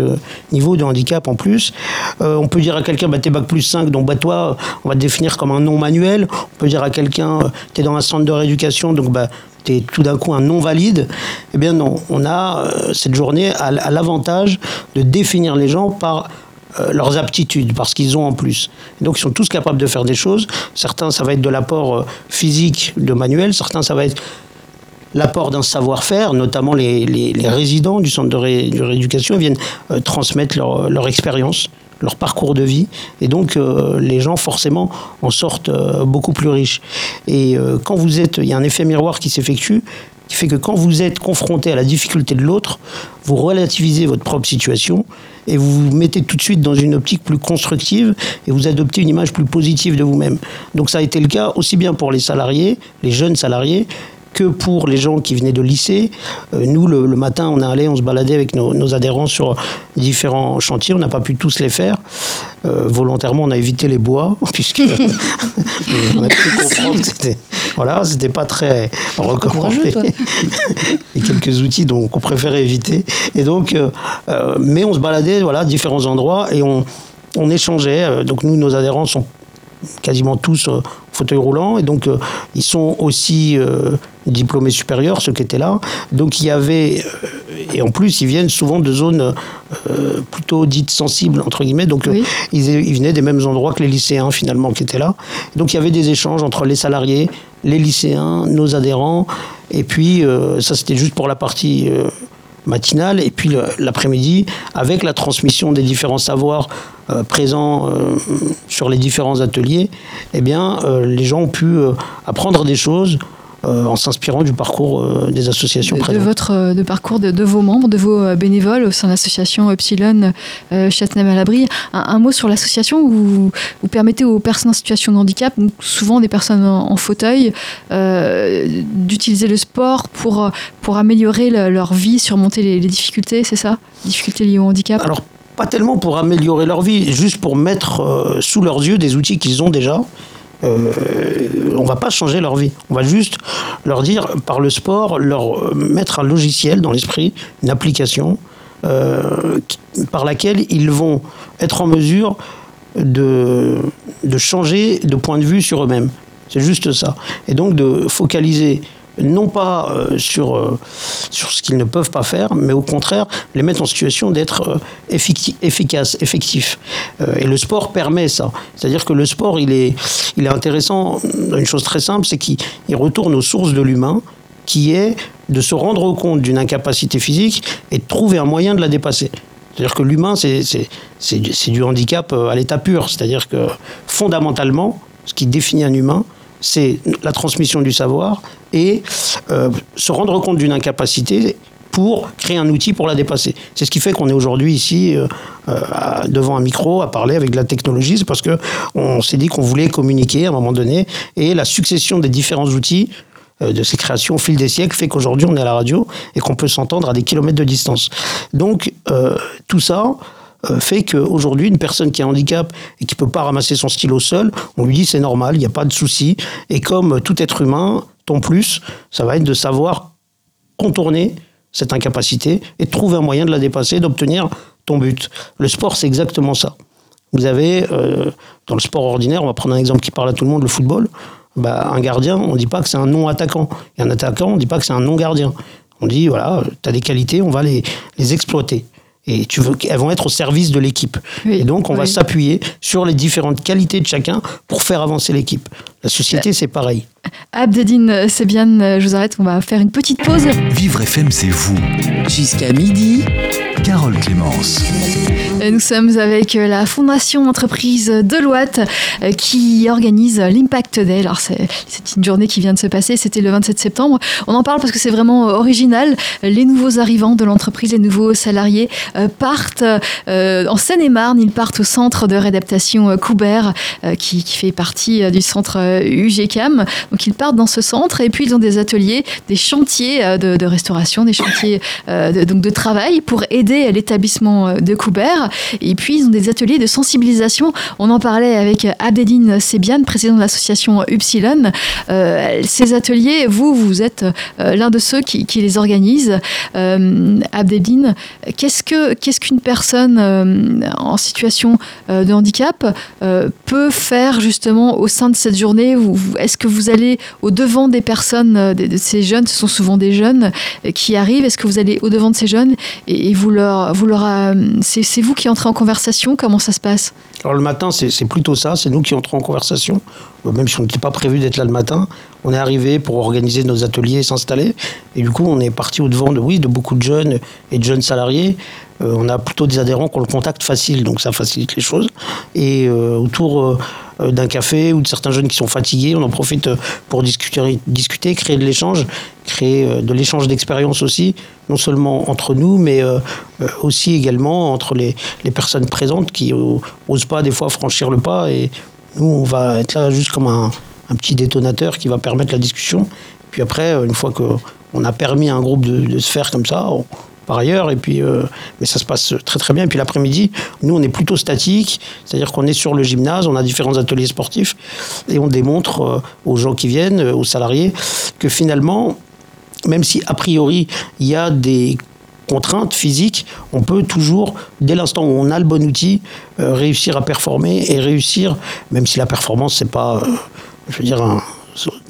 niveaux de handicap en plus. Euh, on peut dire à quelqu'un, bah, t'es bac plus 5, donc bah, toi, on va te définir comme un non manuel. On peut dire à quelqu'un, euh, t'es dans un centre de rééducation, donc bah, t'es tout d'un coup un non valide. Eh bien non, on a euh, cette journée à, à l'avantage de définir les gens par leurs aptitudes, parce qu'ils ont en plus. donc ils sont tous capables de faire des choses. Certains, ça va être de l'apport physique de manuel, certains, ça va être l'apport d'un savoir-faire, notamment les, les, résidents du centre de, rééducation viennent euh, transmettre leur, leur expérience leur parcours de vie. Et donc, les gens, forcément, en sortent beaucoup plus riches. Et quand vous êtes, il y a un effet miroir qui s'effectue, qui fait que quand vous êtes confronté à la difficulté de l'autre, vous relativisez votre propre situation et vous vous mettez tout de suite dans une optique plus constructive et vous adoptez une image plus positive de vous-même. Donc ça a été le cas aussi bien pour les salariés, les jeunes salariés, que pour les gens qui venaient de lycée. Euh, nous, le, matin, on allé, on se baladait avec nos, adhérents sur différents chantiers. On n'a pas pu tous les faire. Euh, volontairement, on a évité les bois, puisque on a pu comprendre que c'était voilà, c'était pas très recommandé. Et quelques outils donc on préférait éviter. Et donc, euh, mais on se baladait, voilà, différents endroits et on, on échangeait. Donc nous, nos adhérents sont quasiment tous euh, fauteuil roulant. Et donc euh, ils sont aussi euh, diplômés supérieurs ceux qui étaient là. Donc il y avait et en plus ils viennent souvent de zones plutôt dites sensibles entre guillemets. Donc ils, ils, venaient des mêmes endroits que les lycéens finalement qui étaient là. Donc il y avait des échanges entre les salariés les lycéens nos adhérents. Et puis ça c'était juste pour la partie matinale et puis l'après-midi avec la transmission des différents savoirs euh, présents euh, sur les différents ateliers, eh bien, euh, les gens ont pu apprendre des choses euh, en s'inspirant du parcours euh, des associations de, présentes. De votre euh, de parcours de, vos membres, de vos bénévoles au sein de l'association Epsilon Châtenay-Malabry. Un, mot sur l'association où vous permettez aux personnes en situation de handicap, souvent des personnes en, fauteuil, d'utiliser le sport pour, pour améliorer leur vie, surmonter les, difficultés, c'est ça? Difficultés liées au handicap? Alors, pas tellement pour améliorer leur vie, juste pour mettre sous leurs yeux des outils qu'ils ont déjà euh, on va pas changer leur vie. On va juste leur dire, par le sport, leur mettre un logiciel dans l'esprit, une application, euh, par laquelle ils vont être en mesure de, de changer de point de vue sur eux-mêmes. C'est juste ça. Et donc de focaliser non pas euh, sur, euh, sur ce qu'ils ne peuvent pas faire, mais au contraire, les mettre en situation d'être euh, efficace, effectif. et le sport permet ça. C'est-à-dire que le sport, il est, il est intéressant, une chose très simple, c'est qu'il retourne aux sources de l'humain, qui est de se rendre compte d'une incapacité physique et de trouver un moyen de la dépasser. C'est-à-dire que l'humain, c'est du handicap à l'état pur. C'est-à-dire que fondamentalement, ce qui définit un humain, c'est la transmission du savoir et euh, se rendre compte d'une incapacité pour créer un outil pour la dépasser. C'est ce qui fait qu'on est aujourd'hui ici euh, euh, devant un micro à parler avec de la technologie, c'est parce que on s'est dit qu'on voulait communiquer à un moment donné et la succession des différents outils de ces créations au fil des siècles fait qu'aujourd'hui on est à la radio et qu'on peut s'entendre à des kilomètres de distance. Donc tout ça, fait qu'aujourd'hui, une personne qui a un handicap et qui peut pas ramasser son stylo seul, on lui dit c'est normal, il n'y a pas de souci. Et comme tout être humain, ton plus, ça va être de savoir contourner cette incapacité et trouver un moyen de la dépasser, d'obtenir ton but. Le sport, c'est exactement ça. Vous avez, euh, dans le sport ordinaire, on va prendre un exemple qui parle à tout le monde, le football, bah, un gardien, on ne dit pas que c'est un non-attaquant. Et un attaquant, on ne dit pas que c'est un non-gardien. On dit, voilà, tu as des qualités, on va les, les exploiter et tu veux qu'elles vont être au service de l'équipe. et donc, on va s'appuyer sur les différentes qualités de chacun pour faire avancer l'équipe. La société, c'est pareil. Abdedine, c'est bien, je vous arrête, on va faire une petite pause. Vivre FM, c'est vous. Jusqu'à midi. Carole Clémence. Nous sommes avec la Fondation Entreprise Deloitte euh, qui organise l'Impact Day. Alors, c'est une journée qui vient de se passer, c'était le 27 septembre. On en parle parce que c'est vraiment original. Les nouveaux arrivants de l'entreprise, les nouveaux salariés euh, partent euh, en Seine-et-Marne. Ils partent au centre de réadaptation Coubert qui, fait partie du centre UGCAM. Donc, ils partent dans ce centre et puis ils ont des ateliers, des chantiers de, restauration, des chantiers de, donc de travail pour aider l'établissement de Coubert. Et puis, ils ont des ateliers de sensibilisation. On en parlait avec Abdeline Sebiane, président de l'association Upsilon. Euh, ces ateliers, vous, vous êtes euh, l'un de ceux qui, les organisent. Euh, qu'est-ce que qu'est-ce qu'une personne en situation de handicap peut faire justement au sein de cette journée Est-ce que vous allez au devant des personnes, de, ces jeunes? Ce sont souvent des jeunes qui arrivent. Est-ce que vous allez au devant de ces jeunes et, vous leur, vous leur, c'est vous qui entrez en conversation Comment ça se passe? Alors le matin, c'est plutôt ça, c'est nous qui entrons en conversation, euh, même si on n'était pas prévu d'être là le matin. On est arrivé pour organiser nos ateliers s'installer. Et du coup, on est parti au-devant de, oui, de beaucoup de jeunes et de jeunes salariés. Euh, on a plutôt des adhérents qui ont le contact facile, donc ça facilite les choses. Et autour d'un café ou de certains jeunes qui sont fatigués, on en profite pour discuter, discuter créer de l'échange, créer de l'échange d'expérience aussi, non seulement entre nous, mais aussi également entre les, les personnes présentes qui n'osent pas des fois franchir le pas. Et nous, on va être là juste comme un, un petit détonateur qui va permettre la discussion. Puis après, une fois qu'on a permis à un groupe de, se faire comme ça, par ailleurs, et puis, euh, mais ça se passe très très bien. Et puis l'après-midi, nous, on est plutôt statique, c'est-à-dire qu'on est sur le gymnase, on a différents ateliers sportifs, et on démontre euh, aux gens qui viennent, aux salariés, que finalement, même si a priori il y a des contraintes physiques, on peut toujours, dès l'instant où on a le bon outil, euh, réussir à performer et réussir, même si la performance, c'est pas, euh, je veux dire,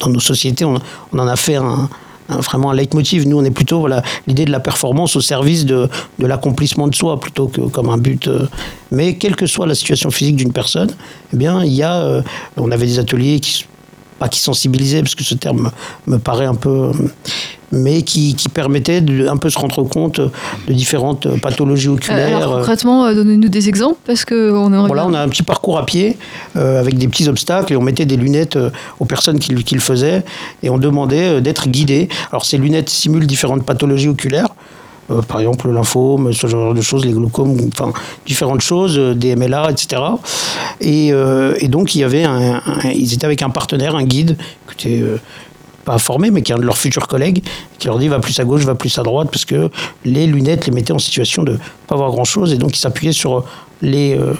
dans nos sociétés, on, en a fait un, vraiment un leitmotiv. Nous, on est plutôt l'idée de la performance au service de, l'accomplissement de soi plutôt que comme un but. Euh. mais quelle que soit la situation physique d'une personne, eh bien, il y a, on avait des ateliers qui pas qui sensibilisaient, parce que ce terme me paraît un peu mais qui, qui permettait de un peu se rendre compte de différentes pathologies oculaires. Alors, concrètement, euh, donnez-nous des exemples parce que on Voilà, on a un petit parcours à pied euh, avec des petits obstacles et on mettait des lunettes euh, aux personnes qui, qui, le faisaient et on demandait d'être guidés. Alors ces lunettes simulent différentes pathologies oculaires. par exemple le lymphome, ce genre de choses, les glaucomes, enfin différentes choses, des MLA, etc. Et, et donc il y avait un, ils étaient avec un partenaire, un guide, qui était pas formé, mais qui est un de leurs futurs collègues, qui leur dit va plus à gauche, va plus à droite, parce que les lunettes les mettaient en situation de pas voir grand-chose, et donc ils s'appuyaient sur les, euh,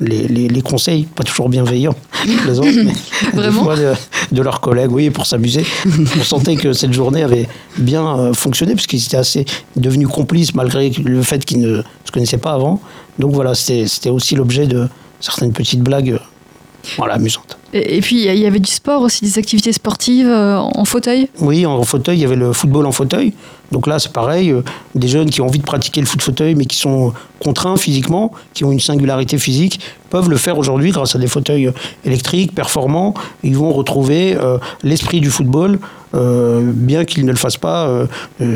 les, les, conseils, pas toujours bienveillants, Vraiment de, leurs collègues, oui, pour s'amuser. On sentait que cette journée avait bien euh, fonctionné, parce qu'ils étaient assez devenus complices, malgré le fait qu'ils ne se connaissaient pas avant. Donc voilà, c'était aussi l'objet de certaines petites blagues voilà, amusante. Et, puis, il y avait du sport aussi, des activités sportives euh, en fauteuil? Oui, en fauteuil, il y avait le football en fauteuil. Donc là, c'est pareil, euh, des jeunes qui ont envie de pratiquer le foot fauteuil, mais qui sont contraints physiquement, qui ont une singularité physique, peuvent le faire aujourd'hui grâce à des fauteuils électriques, performants. Ils vont retrouver euh, l'esprit du football, bien qu'ils ne le fassent pas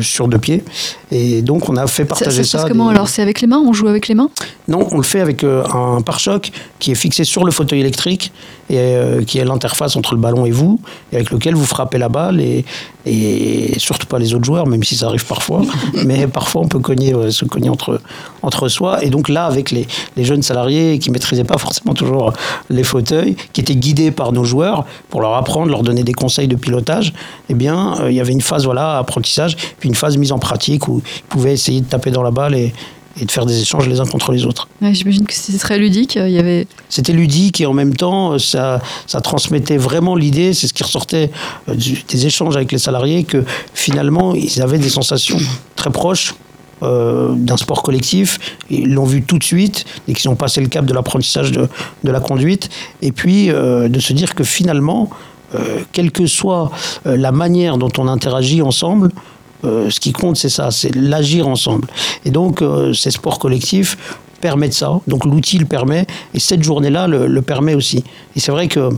sur deux pieds. Et donc, on a fait partager ça. ça comment Alors, c'est avec les mains? On joue avec les mains? Non, on le fait avec un pare-choc qui est fixé sur le fauteuil électrique et euh, qui est l'interface entre le ballon et vous, et avec lequel vous frappez la balle et, et surtout pas les autres joueurs, même si ça arrive parfois. mais parfois on peut cogner, se cogner entre, entre soi. Et donc là, avec les, les jeunes salariés qui maîtrisaient pas forcément toujours les fauteuils, qui étaient guidés par nos joueurs pour leur apprendre, leur donner des conseils de pilotage, eh bien, euh, il y avait une phase voilà apprentissage, puis une phase mise en pratique où ils pouvaient essayer de taper dans la balle et, et de faire des échanges les uns contre les autres. J'imagine que c'était très ludique. Il y avait... C'était ludique et en même temps, ça, ça transmettait vraiment l'idée, c'est ce qui ressortait euh, des échanges avec les salariés, que finalement, ils avaient des sensations très proches euh, d'un sport collectif. Ils l'ont vu tout de suite et qu'ils ont passé le cap de l'apprentissage de, de, la conduite. Et puis euh, de se dire que finalement, quelle que soit la manière dont on interagit ensemble, euh, ce qui compte, c'est ça, c'est l'agir ensemble. Et donc, euh, ces sports collectifs permettent ça. Donc, l'outil le permet, et cette journée-là le, permet aussi. Et c'est vrai que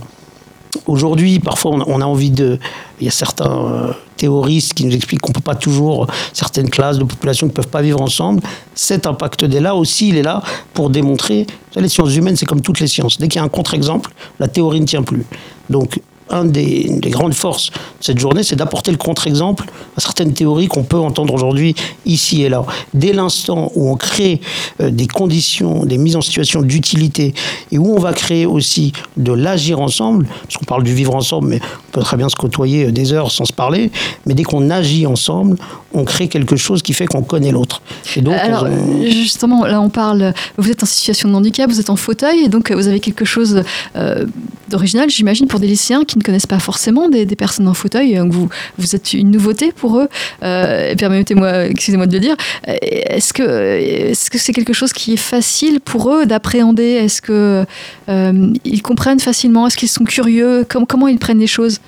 aujourd'hui, parfois, on, a envie de. Il y a certains euh, théoristes qui nous expliquent qu'on ne peut pas toujours, certaines classes de population ne peuvent pas vivre ensemble. Cet impact est là aussi, il est là pour démontrer. Les sciences humaines, c'est comme toutes les sciences. Dès qu'il y a un contre-exemple, la théorie ne tient plus. Donc, un des, des, grandes forces de cette journée, c'est d'apporter le contre-exemple à certaines théories qu'on peut entendre aujourd'hui ici et là. Dès l'instant où on crée euh, des conditions, des mises en situation d'utilité, et où on va créer aussi de l'agir ensemble, parce qu'on parle du vivre ensemble, mais on peut très bien se côtoyer euh, des heures sans se parler, mais dès qu'on agit ensemble, on crée quelque chose qui fait qu'on connaît l'autre. Et donc, Alors, justement, là on parle, vous êtes en situation de handicap, vous êtes en fauteuil, et donc vous avez quelque chose euh, d'original, j'imagine, pour des lycéens qui ne connaissent pas forcément des, personnes en fauteuil. Vous, vous êtes une nouveauté pour eux. Euh, permettez-moi, excusez-moi de le dire. Est-ce que c'est quelque chose qui est facile pour eux d'appréhender? Est-ce que euh, ils comprennent facilement? Est-ce qu'ils sont curieux? Comment, comment ils prennent les choses?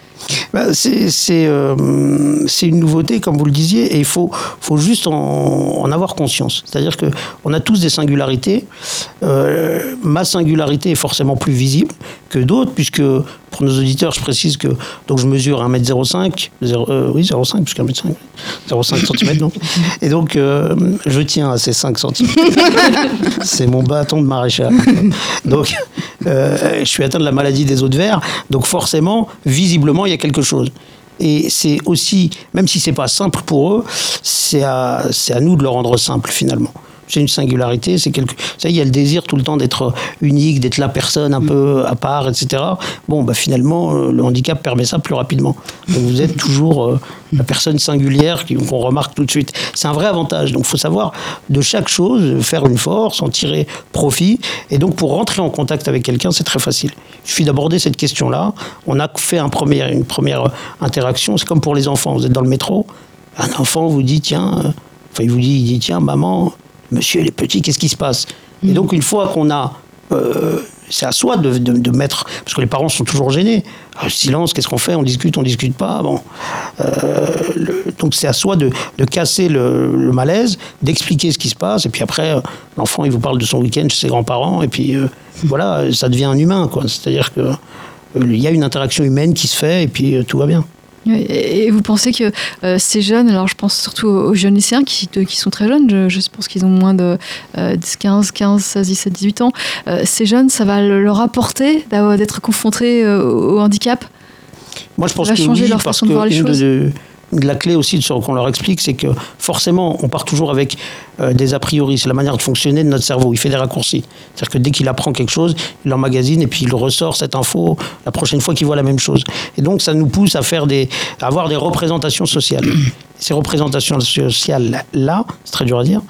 Bah, c'est, c'est, euh, une nouveauté, comme vous le disiez, il faut, faut juste en, en avoir conscience. C'est-à-dire que on a tous des singularités. Euh, ma singularité est forcément plus visible que d'autres, puisque pour nos auditeurs, je précise que donc je mesure 1m05, 0, euh, oui 0,5 puisque 1m5, 0,5 cm donc. Et donc euh, je tiens à ces 5 cm. C'est mon bâton de maréchal. Donc euh, je suis atteint de la maladie des os de verre, donc forcément, visiblement, il y a quelque chose. Et c'est aussi, même si c'est pas simple pour eux, c'est à, c'est à nous de le rendre simple finalement. C'est une singularité, c'est quelque. Ça, il y a le désir tout le temps d'être unique, d'être la personne un peu à part, etc. Bon, bah finalement, euh, le handicap permet ça plus rapidement. Donc vous êtes toujours euh, la personne singulière qu'on remarque tout de suite. C'est un vrai avantage. Donc il faut savoir de chaque chose faire une force, en tirer profit. Et donc pour rentrer en contact avec quelqu'un, c'est très facile. Il suffit d'aborder cette question-là. On a fait un premier, une première interaction. C'est comme pour les enfants. Vous êtes dans le métro. Un enfant vous dit tiens, euh, enfin il vous dit, il dit tiens maman, monsieur il est petit, qu'est-ce qui se passe Et donc une fois qu'on a euh, c'est à soi de, de- de mettre, parce que les parents sont toujours gênés. Ah, silence, qu'est-ce qu'on fait? On discute, on discute pas. Bon, Euh, le- donc c'est à soi de, de casser le, le malaise, d'expliquer ce qui se passe, et puis après euh, l'enfant il vous parle de son week-end chez ses grands-parents, et puis euh, voilà, ça devient un humain, quoi. C'est-à-dire que il y a une interaction humaine qui se fait, et puis tout va bien. Et vous pensez que euh, ces jeunes, alors je pense surtout aux aux jeunes lycéens qui, de- qui sont très jeunes, je, je pense qu'ils ont moins de euh, 10, 15, 15, 16, 17, 18 ans, euh, ces jeunes, ça va le- leur apporter d'être confrontés euh, au handicap? Moi, je pense va que changer oui, leur parce façon de voir les choses? de la clé aussi de ce qu'on leur explique, c'est que forcément, on part toujours avec euh, des a priori. C'est la manière de fonctionner de notre cerveau. Il fait des raccourcis. C'est-à-dire que dès qu'il apprend quelque chose, il l'emmagasine et puis il ressort cette info la prochaine fois qu'il voit la même chose. Et donc, ça nous pousse à faire des, à avoir des représentations sociales. Ces représentations sociales là, c'est très dur à dire.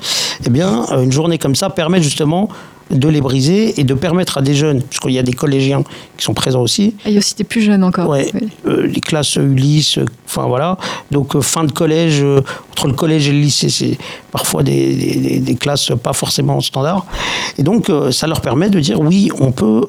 Eh bien, euh, une journée comme ça permet justement de les briser et de permettre à des jeunes, puisqu'il y a des collégiens qui sont présents aussi, Ah, Il y a aussi des plus jeunes encore. Ouais, Oui. euh, les classes Ulysse, enfin voilà. Donc euh, fin de collège, euh, entre le collège et le lycée, c'est parfois des, des- des- classes pas forcément standards. Et donc ça leur permet de dire oui, on peut,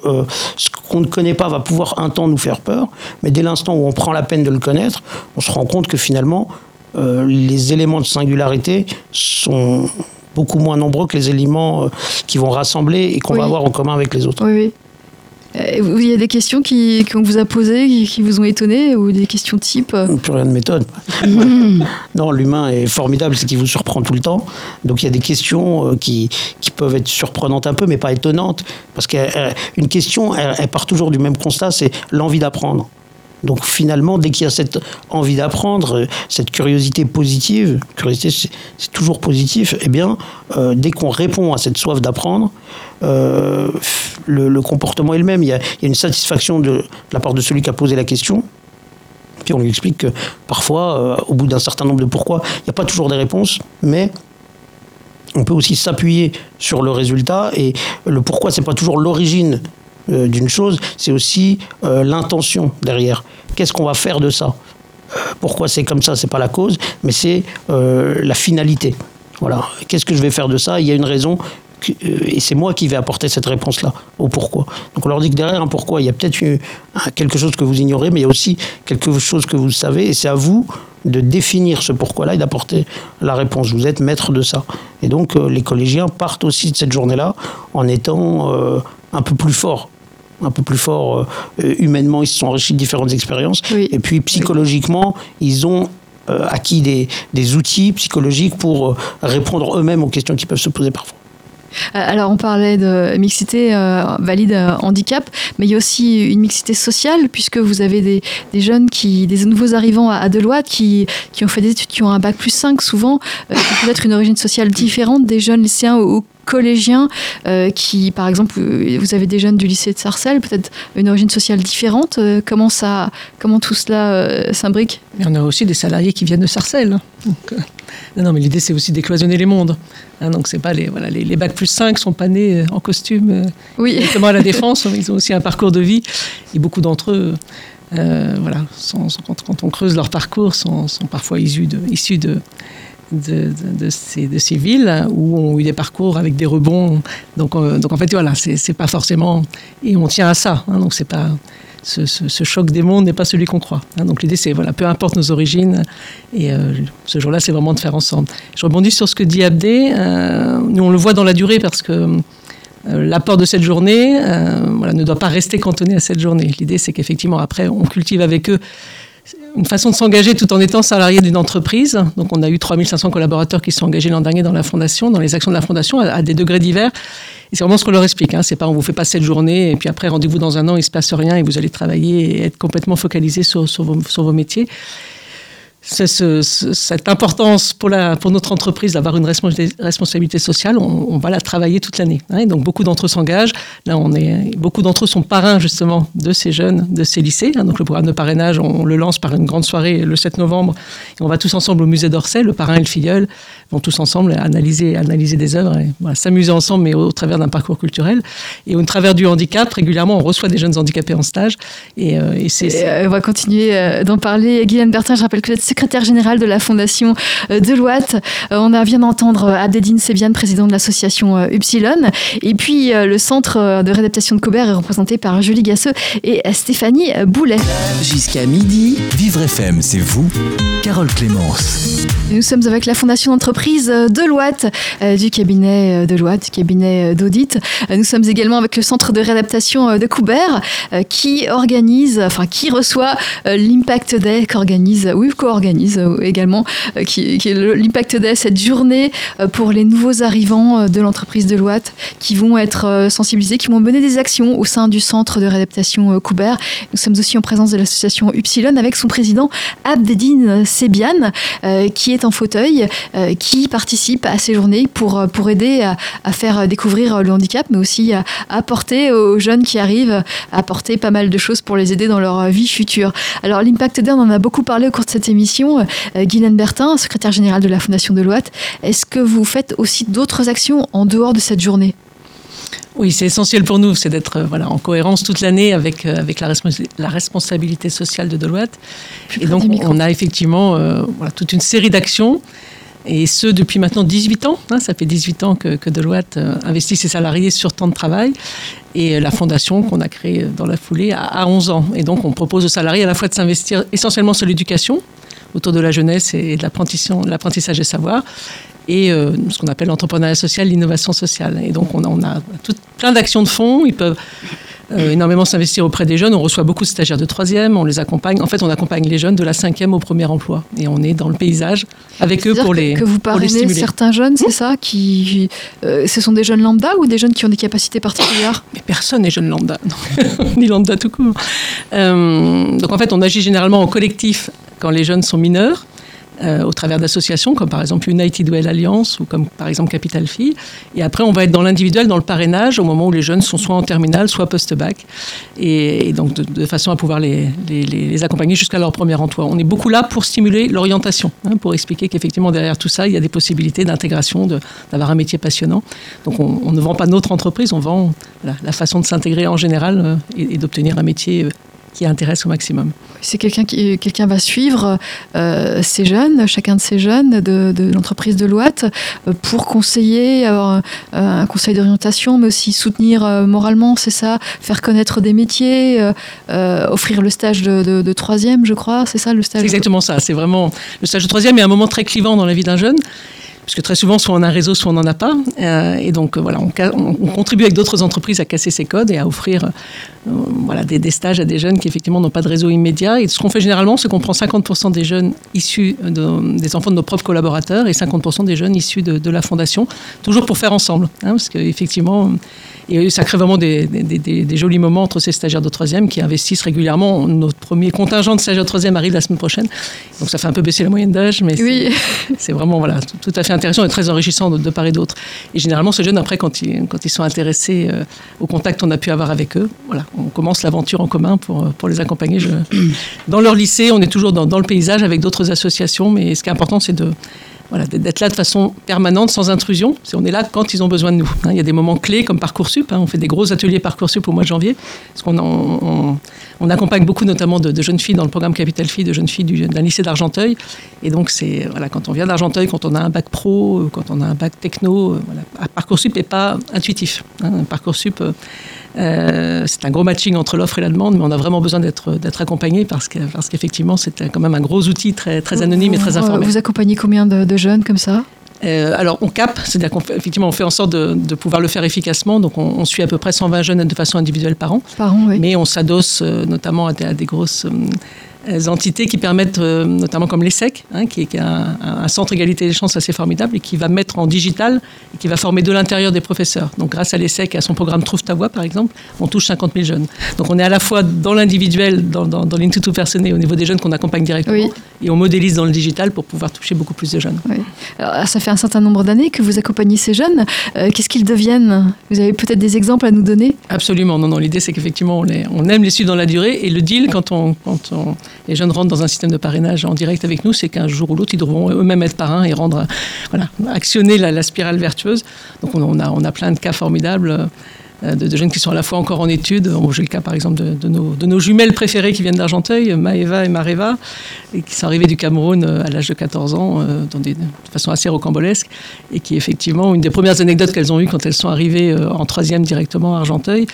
ce qu'on ne connaît pas va pouvoir un temps nous faire peur, mais dès l'instant où on prend la peine de le connaître, on se rend compte que finalement euh, les éléments de singularité sont beaucoup moins nombreux que les éléments euh, qui vont rassembler et qu'on Oui. va avoir en commun avec les autres. Oui, oui. Euh, Il y a des questions qui- qu'on vous a posées, qui, qui vous ont étonné, ou des questions type euh, Plus rien de méthode. non, l'humain est formidable, c'est qu'il vous surprend tout le temps. Donc il y a des questions qui, qui peuvent être surprenantes un peu, mais pas étonnantes. Parce qu'une question, elle, elle part toujours du même constat, c'est l'envie d'apprendre. Donc finalement, dès qu'il y a cette envie d'apprendre, euh, cette curiosité positive, curiosité c'est- toujours positif, eh bien, euh, dès qu'on répond à cette soif d'apprendre, euh, le, comportement est le même. Il y a, une satisfaction de, la part de celui qui a posé la question, puis on lui explique que parfois, au bout d'un certain nombre de pourquoi, il n'y a pas toujours des réponses, mais on peut aussi s'appuyer sur le résultat et le pourquoi, c'est pas toujours l'origine euh, d'une chose, c'est aussi euh, l'intention derrière. Qu'est-ce qu'on va faire de ça? Euh, Pourquoi c'est comme ça, c'est pas la cause, mais c'est la finalité. Voilà. Qu'est-ce que je vais faire de ça? Il y a une raison. Et c'est moi qui vais apporter cette réponse-là au pourquoi. Donc on leur dit que derrière un pourquoi, il y a peut-être quelque chose que vous ignorez, mais il y a aussi quelque chose que vous savez, et c'est à vous de définir ce pourquoi-là et d'apporter la réponse. Vous êtes maître de ça. Et donc les collégiens partent aussi de cette journée-là en étant un peu plus forts. Un peu plus forts euh, humainement, ils se sont enrichis de différentes expériences. Oui. Et puis psychologiquement, ils ont euh, acquis des, des outils psychologiques pour euh, répondre eux-mêmes aux questions qui peuvent se poser parfois. Alors, on parlait de mixité euh, valide euh, handicap, mais il y a aussi une mixité sociale, puisque vous avez des, des jeunes, qui, des nouveaux arrivants à, à Deloitte qui, qui ont fait des études, qui ont un bac plus 5 souvent, euh, qui ont peut-être une origine sociale différente des jeunes lycéens ou collégiens, euh, qui, par exemple, euh, vous avez des jeunes du lycée de Sarcelles, peut-être une origine sociale différente. Euh, comment, ça, comment tout cela s'imbrique? On a aussi des salariés qui viennent de Sarcelles. hein. Donc, non, non, mais l'idée, c'est aussi décloisonner les mondes. Hein, donc, c'est pas les, voilà, les, les bacs plus 5 sont pas nés euh, en costume euh, Oui, directement à la défense. Ils ont aussi un parcours de vie. Et beaucoup d'entre eux, euh, voilà, sont- sont- quand, quand on creuse leur parcours, sont, sont parfois issus de, issus de, de, de, ces, villes où ont eu des parcours avec des rebonds. Donc, euh, donc en fait, voilà, c'est pas forcément. Et on tient à ça. Hein, donc c'est pas. Ce, choc des mondes n'est pas celui qu'on croit. Hein, donc l'idée, c'est, voilà, peu importe nos origines, et euh, ce jour-là, c'est vraiment de faire ensemble. Je rebondis sur ce que dit Abdé. Euh, nous, on le voit dans la durée parce que l'apport de cette journée voilà, ne doit pas rester cantonné à cette journée. L'idée, c'est qu'effectivement, après, on cultive avec eux une façon de s'engager tout en étant salarié d'une entreprise. Donc, on a eu 3500 collaborateurs qui se sont engagés l'an dernier dans la fondation, dans les actions de la fondation, à, des degrés divers. Et c'est vraiment ce qu'on leur explique. Hein. C'est pas on vous fait pas cette journée et puis après rendez-vous dans un an, il se passe rien et vous allez travailler et être complètement focalisé sur, sur vos métiers c'est ce, cette importance pour, la, pour notre entreprise d'avoir une responsabilité sociale, on, on, va la travailler toute l'année. Hein, donc beaucoup d'entre eux s'engagent. Là, on est, beaucoup d'entre eux sont parrains justement de ces jeunes, de ces lycées. Hein, donc le programme de parrainage, on, on, le lance par une grande soirée le 7 novembre. Et on va tous ensemble au musée d'Orsay, le parrain et le filleul vont tous ensemble analyser, analyser des œuvres, et voilà, s'amuser ensemble, mais au, au travers d'un parcours culturel. Et au travers du handicap, régulièrement, on reçoit des jeunes handicapés en stage. Et, euh, et c'est, euh, on va continuer euh, d'en parler. Guylaine Bertin, je rappelle que vous êtes secrétaire générale de la Fondation Deloitte. On vient d'entendre Abdedine Sebiane, président de l'association Upsilon. Et puis, le centre de réadaptation de Cobert est représenté par Julie Gasseux et Stéphanie Boulet. Jusqu'à midi. Vivre FM, c'est vous, Carole Clémence. Nous sommes avec la Fondation d'entreprise Deloitte, du cabinet Deloitte, du cabinet d'audit. Nous sommes également avec le centre de réadaptation de Coubert, qui organise, enfin, qui reçoit l'Impact Day, qu'organise, oui, co-organise également, qui, qui est l'Impact Day, cette journée pour les nouveaux arrivants de l'entreprise Deloitte, qui vont être sensibilisés, qui vont mener des actions au sein du centre de réadaptation Coubert. Nous sommes aussi en présence de l'association Upsilon avec son président Abdedine Sebiane, qui est en fauteuil, qui participe à ces journées pour, pour aider à, à faire découvrir le handicap, mais aussi à apporter aux jeunes qui arrivent, à apporter pas mal de choses pour les aider dans leur vie future. Alors l'Impact Day, on en a beaucoup parlé au cours de cette émission. Euh, Guylaine Bertin, secrétaire générale de la Fondation Deloitte, est-ce que vous faites aussi d'autres actions en dehors de cette journée? Oui, c'est essentiel pour nous, c'est d'être voilà, en cohérence toute l'année avec, euh, avec la, respons la, responsabilité sociale de Deloitte. Et donc, on a effectivement euh, voilà, toute une série d'actions et ce depuis maintenant 18 ans. Hein, ça fait 18 ans que, que Deloitte euh, investit ses salariés sur temps de travail. Et la fondation qu'on a créée dans la foulée a, a 11 ans. Et donc on propose aux salariés à la fois de s'investir essentiellement sur l'éducation, autour de la jeunesse et de l'apprentissage des savoirs, et euh, ce qu'on appelle l'entrepreneuriat social, l'innovation sociale. Et donc on a, on a tout, plein d'actions de fonds. Ils peuvent euh, énormément s'investir auprès des jeunes. On reçoit beaucoup de stagiaires de troisième, on les accompagne. En fait, on accompagne les jeunes de la cinquième au premier emploi. Et on est dans le paysage avec eux pour les Que vous parrainez certains jeunes, c'est ça qui, euh, Ce sont des jeunes lambda ou des jeunes qui ont des capacités particulières? Mais personne n'est jeune lambda, ni lambda tout court. Donc en fait, on agit généralement en collectif quand les jeunes sont mineurs euh, au travers d'associations comme par exemple United Well Alliance ou comme par exemple Capital Fille. Et après, on va être dans l'individuel, dans le parrainage, au moment où les jeunes sont soit en terminale, soit post-bac. Et, donc, de, façon à pouvoir les, accompagner jusqu'à leur premier emploi. On est beaucoup là pour stimuler l'orientation, hein, pour expliquer qu'effectivement, derrière tout ça, il y a des possibilités d'intégration, d'avoir un métier passionnant. Donc, on, ne vend pas notre entreprise, on vend la, façon de s'intégrer en général euh, et, et d'obtenir un métier qui intéresse au maximum. C'est quelqu'un qui quelqu'un va suivre euh, ces jeunes, chacun de ces jeunes de, de l'entreprise de Loite euh, pour conseiller, avoir euh, un conseil d'orientation, mais aussi soutenir moralement, c'est ça, faire connaître des métiers, euh, offrir le stage de, de, de troisième, je crois, c'est ça le stage. C'est exactement ça. C'est vraiment le stage de troisième est un moment très clivant dans la vie d'un jeune parce que très souvent, soit on a un réseau, soit on n'en a pas. Euh, et donc, voilà, on, on, on contribue avec d'autres entreprises à casser ces codes et à offrir euh, voilà, des, stages à des jeunes qui, effectivement, n'ont pas de réseau immédiat. Et ce qu'on fait généralement, c'est qu'on prend 50% des jeunes issus de, des enfants de nos propres collaborateurs et 50% des jeunes issus de, de, la fondation, toujours pour faire ensemble. Hein, parce qu'effectivement, et ça crée vraiment des, des, des, des, jolis moments entre ces stagiaires de troisième qui investissent régulièrement. Notre premier contingent de stagiaires de troisième arrive la semaine prochaine. Donc ça fait un peu baisser la moyenne d'âge, mais oui. c'est vraiment voilà, tout, tout, à fait intéressant et très enrichissant de, de part et d'autre. Et généralement, ces jeunes, après, quand ils, quand ils sont intéressés euh, au contact qu'on a pu avoir avec eux, voilà, on commence l'aventure en commun pour, pour les accompagner. Je... Dans leur lycée, on est toujours dans, dans le paysage avec d'autres associations, mais ce qui est important, c'est de voilà, d'être là de façon permanente, sans intrusion. On est là quand ils ont besoin de nous. Hein. Il y a des moments clés comme Parcoursup. Hein. On fait des gros ateliers Parcoursup au mois de janvier. Parce qu'on on, on, accompagne beaucoup notamment de, jeunes filles dans le programme Capital Filles, de jeunes filles d'un lycée d'Argenteuil. Et donc, c'est voilà, quand on vient d'Argenteuil, quand on a un bac pro, quand on a un bac techno, euh, voilà. Parcoursup n'est pas intuitif. Hein. Parcoursup, euh, euh, c'est un gros matching entre l'offre et la demande, mais on a vraiment besoin d'être accompagné parce qu'effectivement, parce c'est quand même un gros outil très, très anonyme et très informel. Vous accompagnez combien de, jeunes comme ça euh, alors, on cap, c'est-à-dire qu'effectivement, on fait en sorte de, pouvoir le faire efficacement. Donc, on, suit à peu près 120 jeunes de façon individuelle par an. Par an, oui. Mais on s'adosse euh, notamment à des, grosses entités qui permettent, euh, notamment comme l'ESSEC, hein, qui, est, un, centre égalité des chances assez formidable et qui va mettre en digital et qui va former de l'intérieur des professeurs. Donc grâce à l'ESSEC et à son programme Trouve ta voix, par exemple, on touche 50 000 jeunes. Donc on est à la fois dans l'individuel, dans, dans, dans l'institut personnel au niveau des jeunes qu'on accompagne directement, et on modélise dans le digital pour pouvoir toucher beaucoup plus de jeunes. Alors, ça fait un certain nombre d'années que vous accompagnez ces jeunes. Euh, qu'est-ce qu'ils deviennent? Vous avez peut-être des exemples à nous donner? Absolument. Non, non. L'idée, c'est qu'effectivement, on, on, aime les suivre dans la durée. Et le deal, quand on, quand on les jeunes rentrent dans un système de parrainage en direct avec nous, c'est qu'un jour ou l'autre, ils devront eux-mêmes être parrains et rendre, voilà, actionner la, spirale vertueuse. Donc on, a, on a plein de cas formidables. Euh, de, jeunes qui sont à la fois encore en études. J'ai le cas par exemple de, nos, de, nos, jumelles préférées qui viennent d'Argenteuil, Maeva et Mareva, et qui sont arrivées du Cameroun euh, à l'âge de 14 ans euh, dans des, de façon assez rocambolesque, et qui effectivement, une des premières anecdotes qu'elles ont eues quand elles sont arrivées en troisième directement à Argenteuil,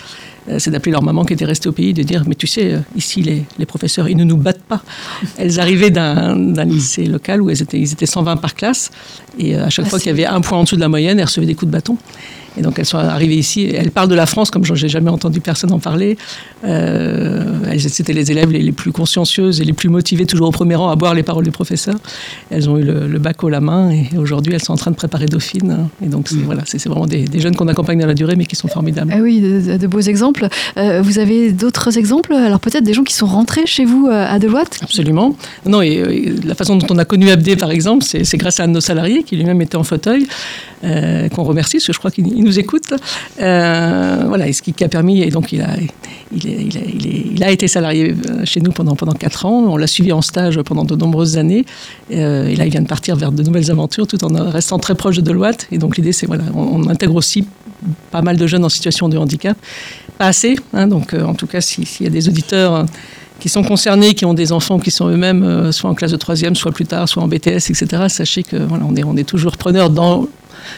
c'est d'appeler leur maman qui était restée au pays, de dire, mais tu sais, ici, les, les professeurs, ils ne nous battent pas. Elles arrivaient d'un lycée local où elles étaient, ils étaient 120 par classe, et à chaque ah, fois qu'il y avait un point en dessous de la moyenne, elles recevaient des coups de bâton. Et donc elles sont arrivées ici. Elles parlent de la France comme je n'ai jamais entendu personne en parler. Euh, C'était les élèves les, plus consciencieuses et les plus motivées, toujours au premier rang, à boire les paroles du professeur. Elles ont eu le, bac au la main et aujourd'hui elles sont en train de préparer Dauphine. Et donc c'est voilà, c'est vraiment des, jeunes qu'on accompagne dans la durée mais qui sont formidables. Ah oui, de, beaux exemples. Euh, vous avez d'autres exemples? Alors peut-être des gens qui sont rentrés chez vous euh, à Deloitte? Absolument. Non, et, la façon dont on a connu Abdé par exemple, c'est grâce à un de nos salariés qui lui-même était en fauteuil, euh, qu'on remercie parce que je crois qu'il nous écoute. Euh, voilà, et ce qui, a permis, et donc il a, il, a été salarié euh, chez nous pendant, pendant 4 ans. On l'a suivi en stage pendant de nombreuses années. Euh, et là, il vient de partir vers de nouvelles aventures tout en restant très proche de Deloitte. Et donc l'idée, c'est voilà, on, intègre aussi pas mal de jeunes en situation de handicap. Pas assez, hein, donc en tout cas, s'il y a des auditeurs qui sont concernés, qui ont des enfants qui sont eux-mêmes soit en classe de troisième, soit plus tard, soit en BTS, etc. Sachez que voilà, on est, on est toujours preneur dans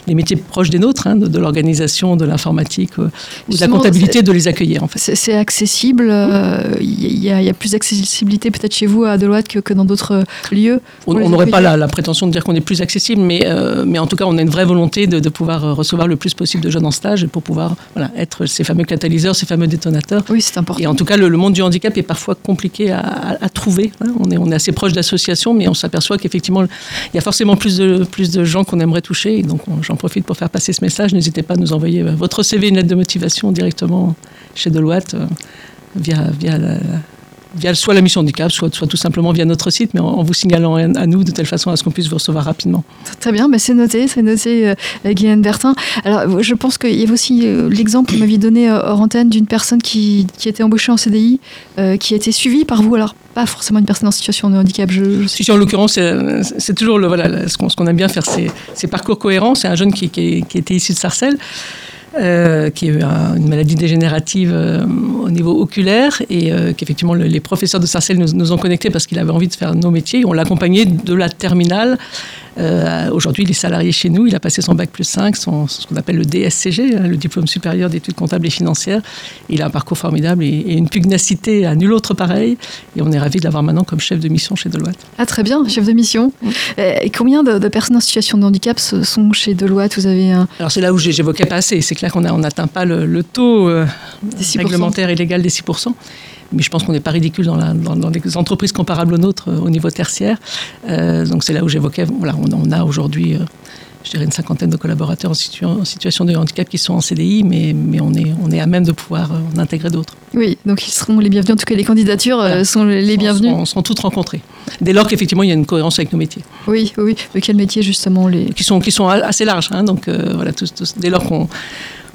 les métiers proches des nôtres, hein, de, l'organisation, de l'informatique euh, ou de la comptabilité, de les accueillir. En fait. C'est accessible. Il euh, y, a plus d'accessibilité peut-être chez vous à Deloitte que, que dans d'autres lieux. On n'aurait pas la, prétention de dire qu'on est plus accessible, mais, euh, mais en tout cas, on a une vraie volonté de, pouvoir recevoir le plus possible de jeunes en stage et pour pouvoir voilà, être ces fameux catalyseurs, ces fameux détonateurs. Oui, c'est important. Et en tout cas, le, monde du handicap est parfois compliqué à, trouver. Hein. On, est, on est assez proche d'associations, mais on s'aperçoit qu'effectivement, il y a forcément plus de, plus de gens qu'on aimerait toucher. Et donc, j'en profite pour faire passer ce message. N'hésitez pas à nous envoyer euh, votre CV, une lettre de motivation directement chez Deloitte euh, via, via, via soit la mission handicap, soit, soit tout simplement via notre site, mais en, vous signalant à nous de telle façon à ce qu'on puisse vous recevoir rapidement. Très bien, bah, c'est noté, c'est noté, euh, Guylaine Bertin. Alors, je pense qu'il y avait aussi l'exemple que vous m'aviez donné hors antenne d'une personne qui, qui était embauchée en CDI, qui a été suivie par vous. Alors, pas forcément une personne en situation de handicap. Je, Si, en l'occurrence, c'est toujours le, voilà, ce qu'on aime bien faire, c'est parcours cohérents. C'est un jeune qui, qui, était issu de Sarcelles. Euh, qui a une maladie dégénérative euh, au niveau oculaire et euh, qu'effectivement les professeurs de Sarcelles nous, nous ont connectés parce qu'il avait envie de faire nos métiers. On l'a accompagné de la terminale euh, aujourd'hui, il est salarié chez nous. Il a passé son bac plus 5, son, ce qu'on appelle le DSCG, hein, le diplôme supérieur d'études comptables et financières. Il a un parcours formidable et, une pugnacité à nul autre pareil. Et on est ravis de l'avoir maintenant comme chef de mission chez Deloitte. Ah, très bien, chef de mission. Euh, et combien de, personnes en situation de handicap sont chez Deloitte? Vous avez un... Alors, c'est là où j'évoquais pas assez. C'est clair qu'on n'atteint pas le, taux euh, réglementaire illégal des 6% mais je pense qu'on n'est pas ridicule dans, la, dans, des entreprises comparables aux nôtres euh, au niveau tertiaire. Euh, donc c'est là où j'évoquais, voilà, on, a aujourd'hui, euh, je dirais, une cinquantaine de collaborateurs en, en, situation de handicap qui sont en CDI, mais, mais on, est, on est à même de pouvoir en intégrer d'autres. Oui, donc ils seront les bienvenus, en tout cas les candidatures sont les bienvenues. On seront toutes rencontrées, dès lors qu'effectivement il y a une cohérence avec nos métiers. Oui, oui, de quel métier justement les... Qui sont, qui sont assez larges, hein, donc voilà, tous, dès lors qu'on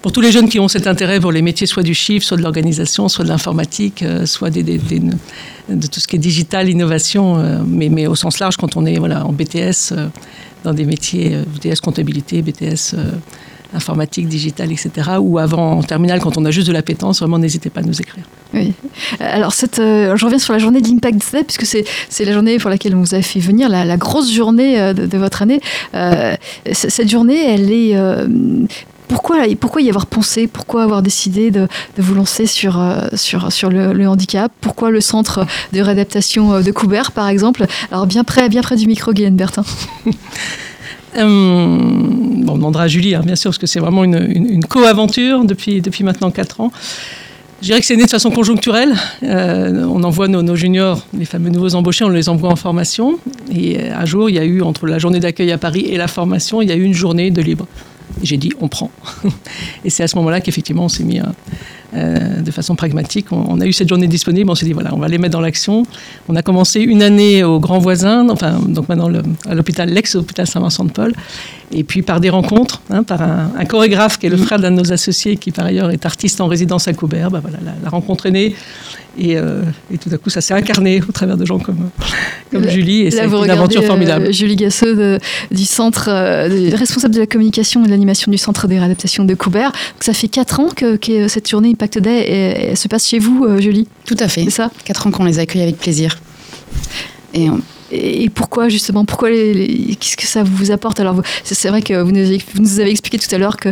pour tous les jeunes qui ont cet intérêt pour les métiers soit du chiffre, soit de l'organisation, soit de l'informatique, euh, soit de tout ce qui est digital, innovation, euh, mais, au sens large, quand on est voilà, en BTS, dans des métiers BTS comptabilité, BTS informatique, digital, etc. Ou avant, en terminale, quand on a juste de l'appétence, vraiment, n'hésitez pas à nous écrire. Oui. Alors, cette, euh, je reviens sur la journée d'Impact Day, puisque c'est, la journée pour laquelle on vous a fait venir, la, grosse journée euh, de, votre année. Euh, cette journée, elle est... pourquoi, y avoir pensé? Pourquoi avoir décidé de, vous lancer sur, sur le, handicap? Pourquoi le centre de réadaptation de Coubert, par exemple? Alors, bien près, bien près du micro, Guylaine Bertin. Euh, on demandera à Julie, hein, bien sûr, parce que c'est vraiment une, co-aventure depuis, maintenant 4 ans. Je dirais que c'est né de façon conjoncturelle. Euh, on envoie nos, juniors, les fameux nouveaux embauchés, on les envoie en formation. Et euh, un jour, il y a eu, entre la journée d'accueil à Paris et la formation, il y a eu une journée de libre. J'ai dit, on prend. et c'est à ce moment-là qu'effectivement, on s'est mis euh, de façon pragmatique. On, a eu cette journée disponible, on s'est dit, voilà, on va les mettre dans l'action. On a commencé une année au Grand Voisin, enfin, donc maintenant à l'hôpital, l'ex-hôpital Saint-Vincent-de-Paul. Et puis par des rencontres, hein, par un, chorégraphe qui est le frère d'un de nos associés, qui par ailleurs est artiste en résidence à Coubert. Bah, voilà, la, rencontre est née. Euh, et, tout à coup, ça s'est incarné au travers de gens comme, comme Julie. Et c'est une aventure euh, formidable. Julie Gasseux du centre, euh, responsable de la communication et de l'animation du centre des réadaptations de Coubert. ça fait 4 ans que, cette journée Impact Day se passe chez vous, Julie Tout à fait. C'est ça? 4 ans qu'on les accueille avec plaisir. Et et pourquoi justement Pourquoi Qu'est-ce que ça vous apporte? Alors c'est vrai que vous nous, avez, expliqué tout à l'heure que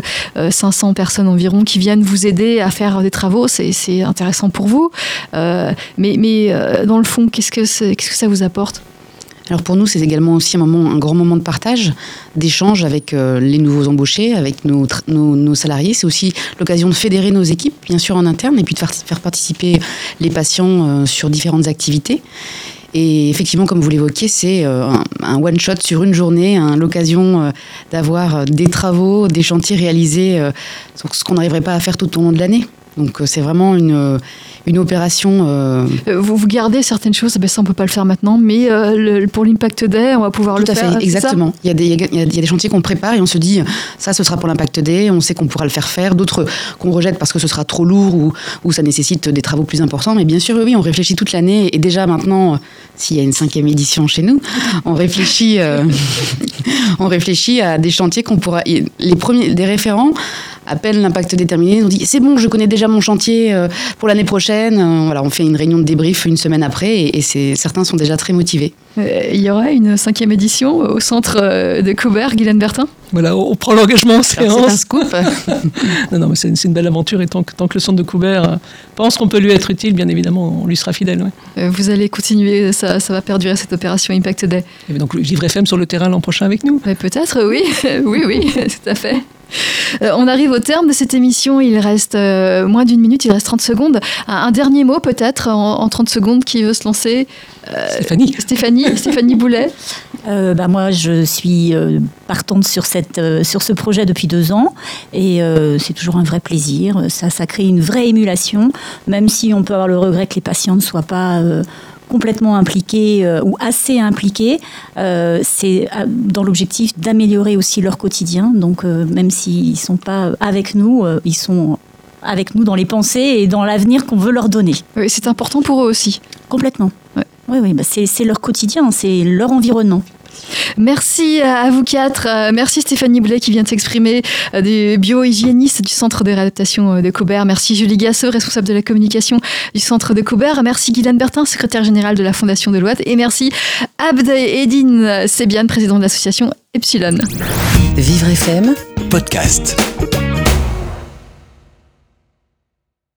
500 euh, personnes environ qui viennent vous aider à faire des travaux, c'est intéressant pour vous. Euh, mais, mais euh, dans le fond, qu'est-ce que ça vous apporte? Alors pour nous, c'est également aussi un, moment, un grand moment de partage, d'échange avec les nouveaux embauchés, avec nos, nos, salariés. C'est aussi l'occasion de fédérer nos équipes, bien sûr en interne, et puis de faire participer les patients sur différentes activités. Et effectivement, comme vous l'évoquiez, c'est euh, un, one-shot sur une journée, l'occasion euh, d'avoir euh, des travaux, des chantiers réalisés, ce qu'on n'arriverait pas à faire tout au long de l'année. Donc c'est vraiment une, une opération. Euh, euh, vous, vous gardez certaines choses, ben ça on peut pas le faire maintenant, mais euh, pour l'Impact Day, on va pouvoir le faire. Tout à fait, exactement. Il y, a des, il, y a, des chantiers qu'on prépare et on se dit, ça ce sera pour l'Impact Day, on sait qu'on pourra le faire faire, d'autres qu'on rejette parce que ce sera trop lourd ou, ou, ça nécessite des travaux plus importants. Mais bien sûr, oui, on réfléchit toute l'année et déjà maintenant, s'il y a une cinquième édition chez nous, on réfléchit, on réfléchit à des chantiers qu'on pourra. Les premiers, des référents à peine l'impact déterminé, on dit c'est bon, je connais déjà mon chantier euh, pour l'année prochaine. Euh, voilà, on fait une réunion de débrief une semaine après et, certains sont déjà très motivés. Euh, il y aura une cinquième édition au centre de Coubert, Guylaine Bertin? Voilà, on prend l'engagement en séance. C'est un scoop. non, non, mais c'est une, belle aventure et tant que, tant que le centre de Coubert pense qu'on peut lui être utile, bien évidemment, on lui sera fidèle. vous allez continuer, ça, ça, va perdurer cette opération Impact Day. Et donc, Vivre FM sur le terrain l'an prochain avec nous? Peut-être, oui, oui, oui, tout à fait. Euh, on arrive au terme de cette émission. Il reste euh, moins d'une minute, il reste 30 secondes. Un, dernier mot peut-être en, 30 secondes qui veut se lancer euh, Stéphanie. Stéphanie, Stéphanie Boulet. bah moi, je suis partante sur, cette, sur ce projet depuis deux ans et c'est toujours un vrai plaisir. Ça, ça crée une vraie émulation, même si on peut avoir le regret que les patients ne soient pas complètement impliqués euh, ou assez impliqués, euh, c'est euh, dans l'objectif d'améliorer aussi leur quotidien. Donc même s'ils ne sont pas avec nous, ils sont avec nous dans les pensées et dans l'avenir qu'on veut leur donner. Oui, c'est important pour eux aussi. Complètement. Oui, oui, bah c'est leur quotidien, c'est leur environnement. Merci à vous quatre. Euh, merci Stéphanie Boulet qui vient de s'exprimer, euh, des bio-hygiénistes du Centre de réadaptation euh, de Cobert. Merci Julie Gasseux, responsable de la communication du Centre de Cobert. Merci Guylaine Bertin, secrétaire général de la Fondation de Loite. Et merci Abd Edine Sebian, président de l'association Epsilon. Vivre FM, podcast.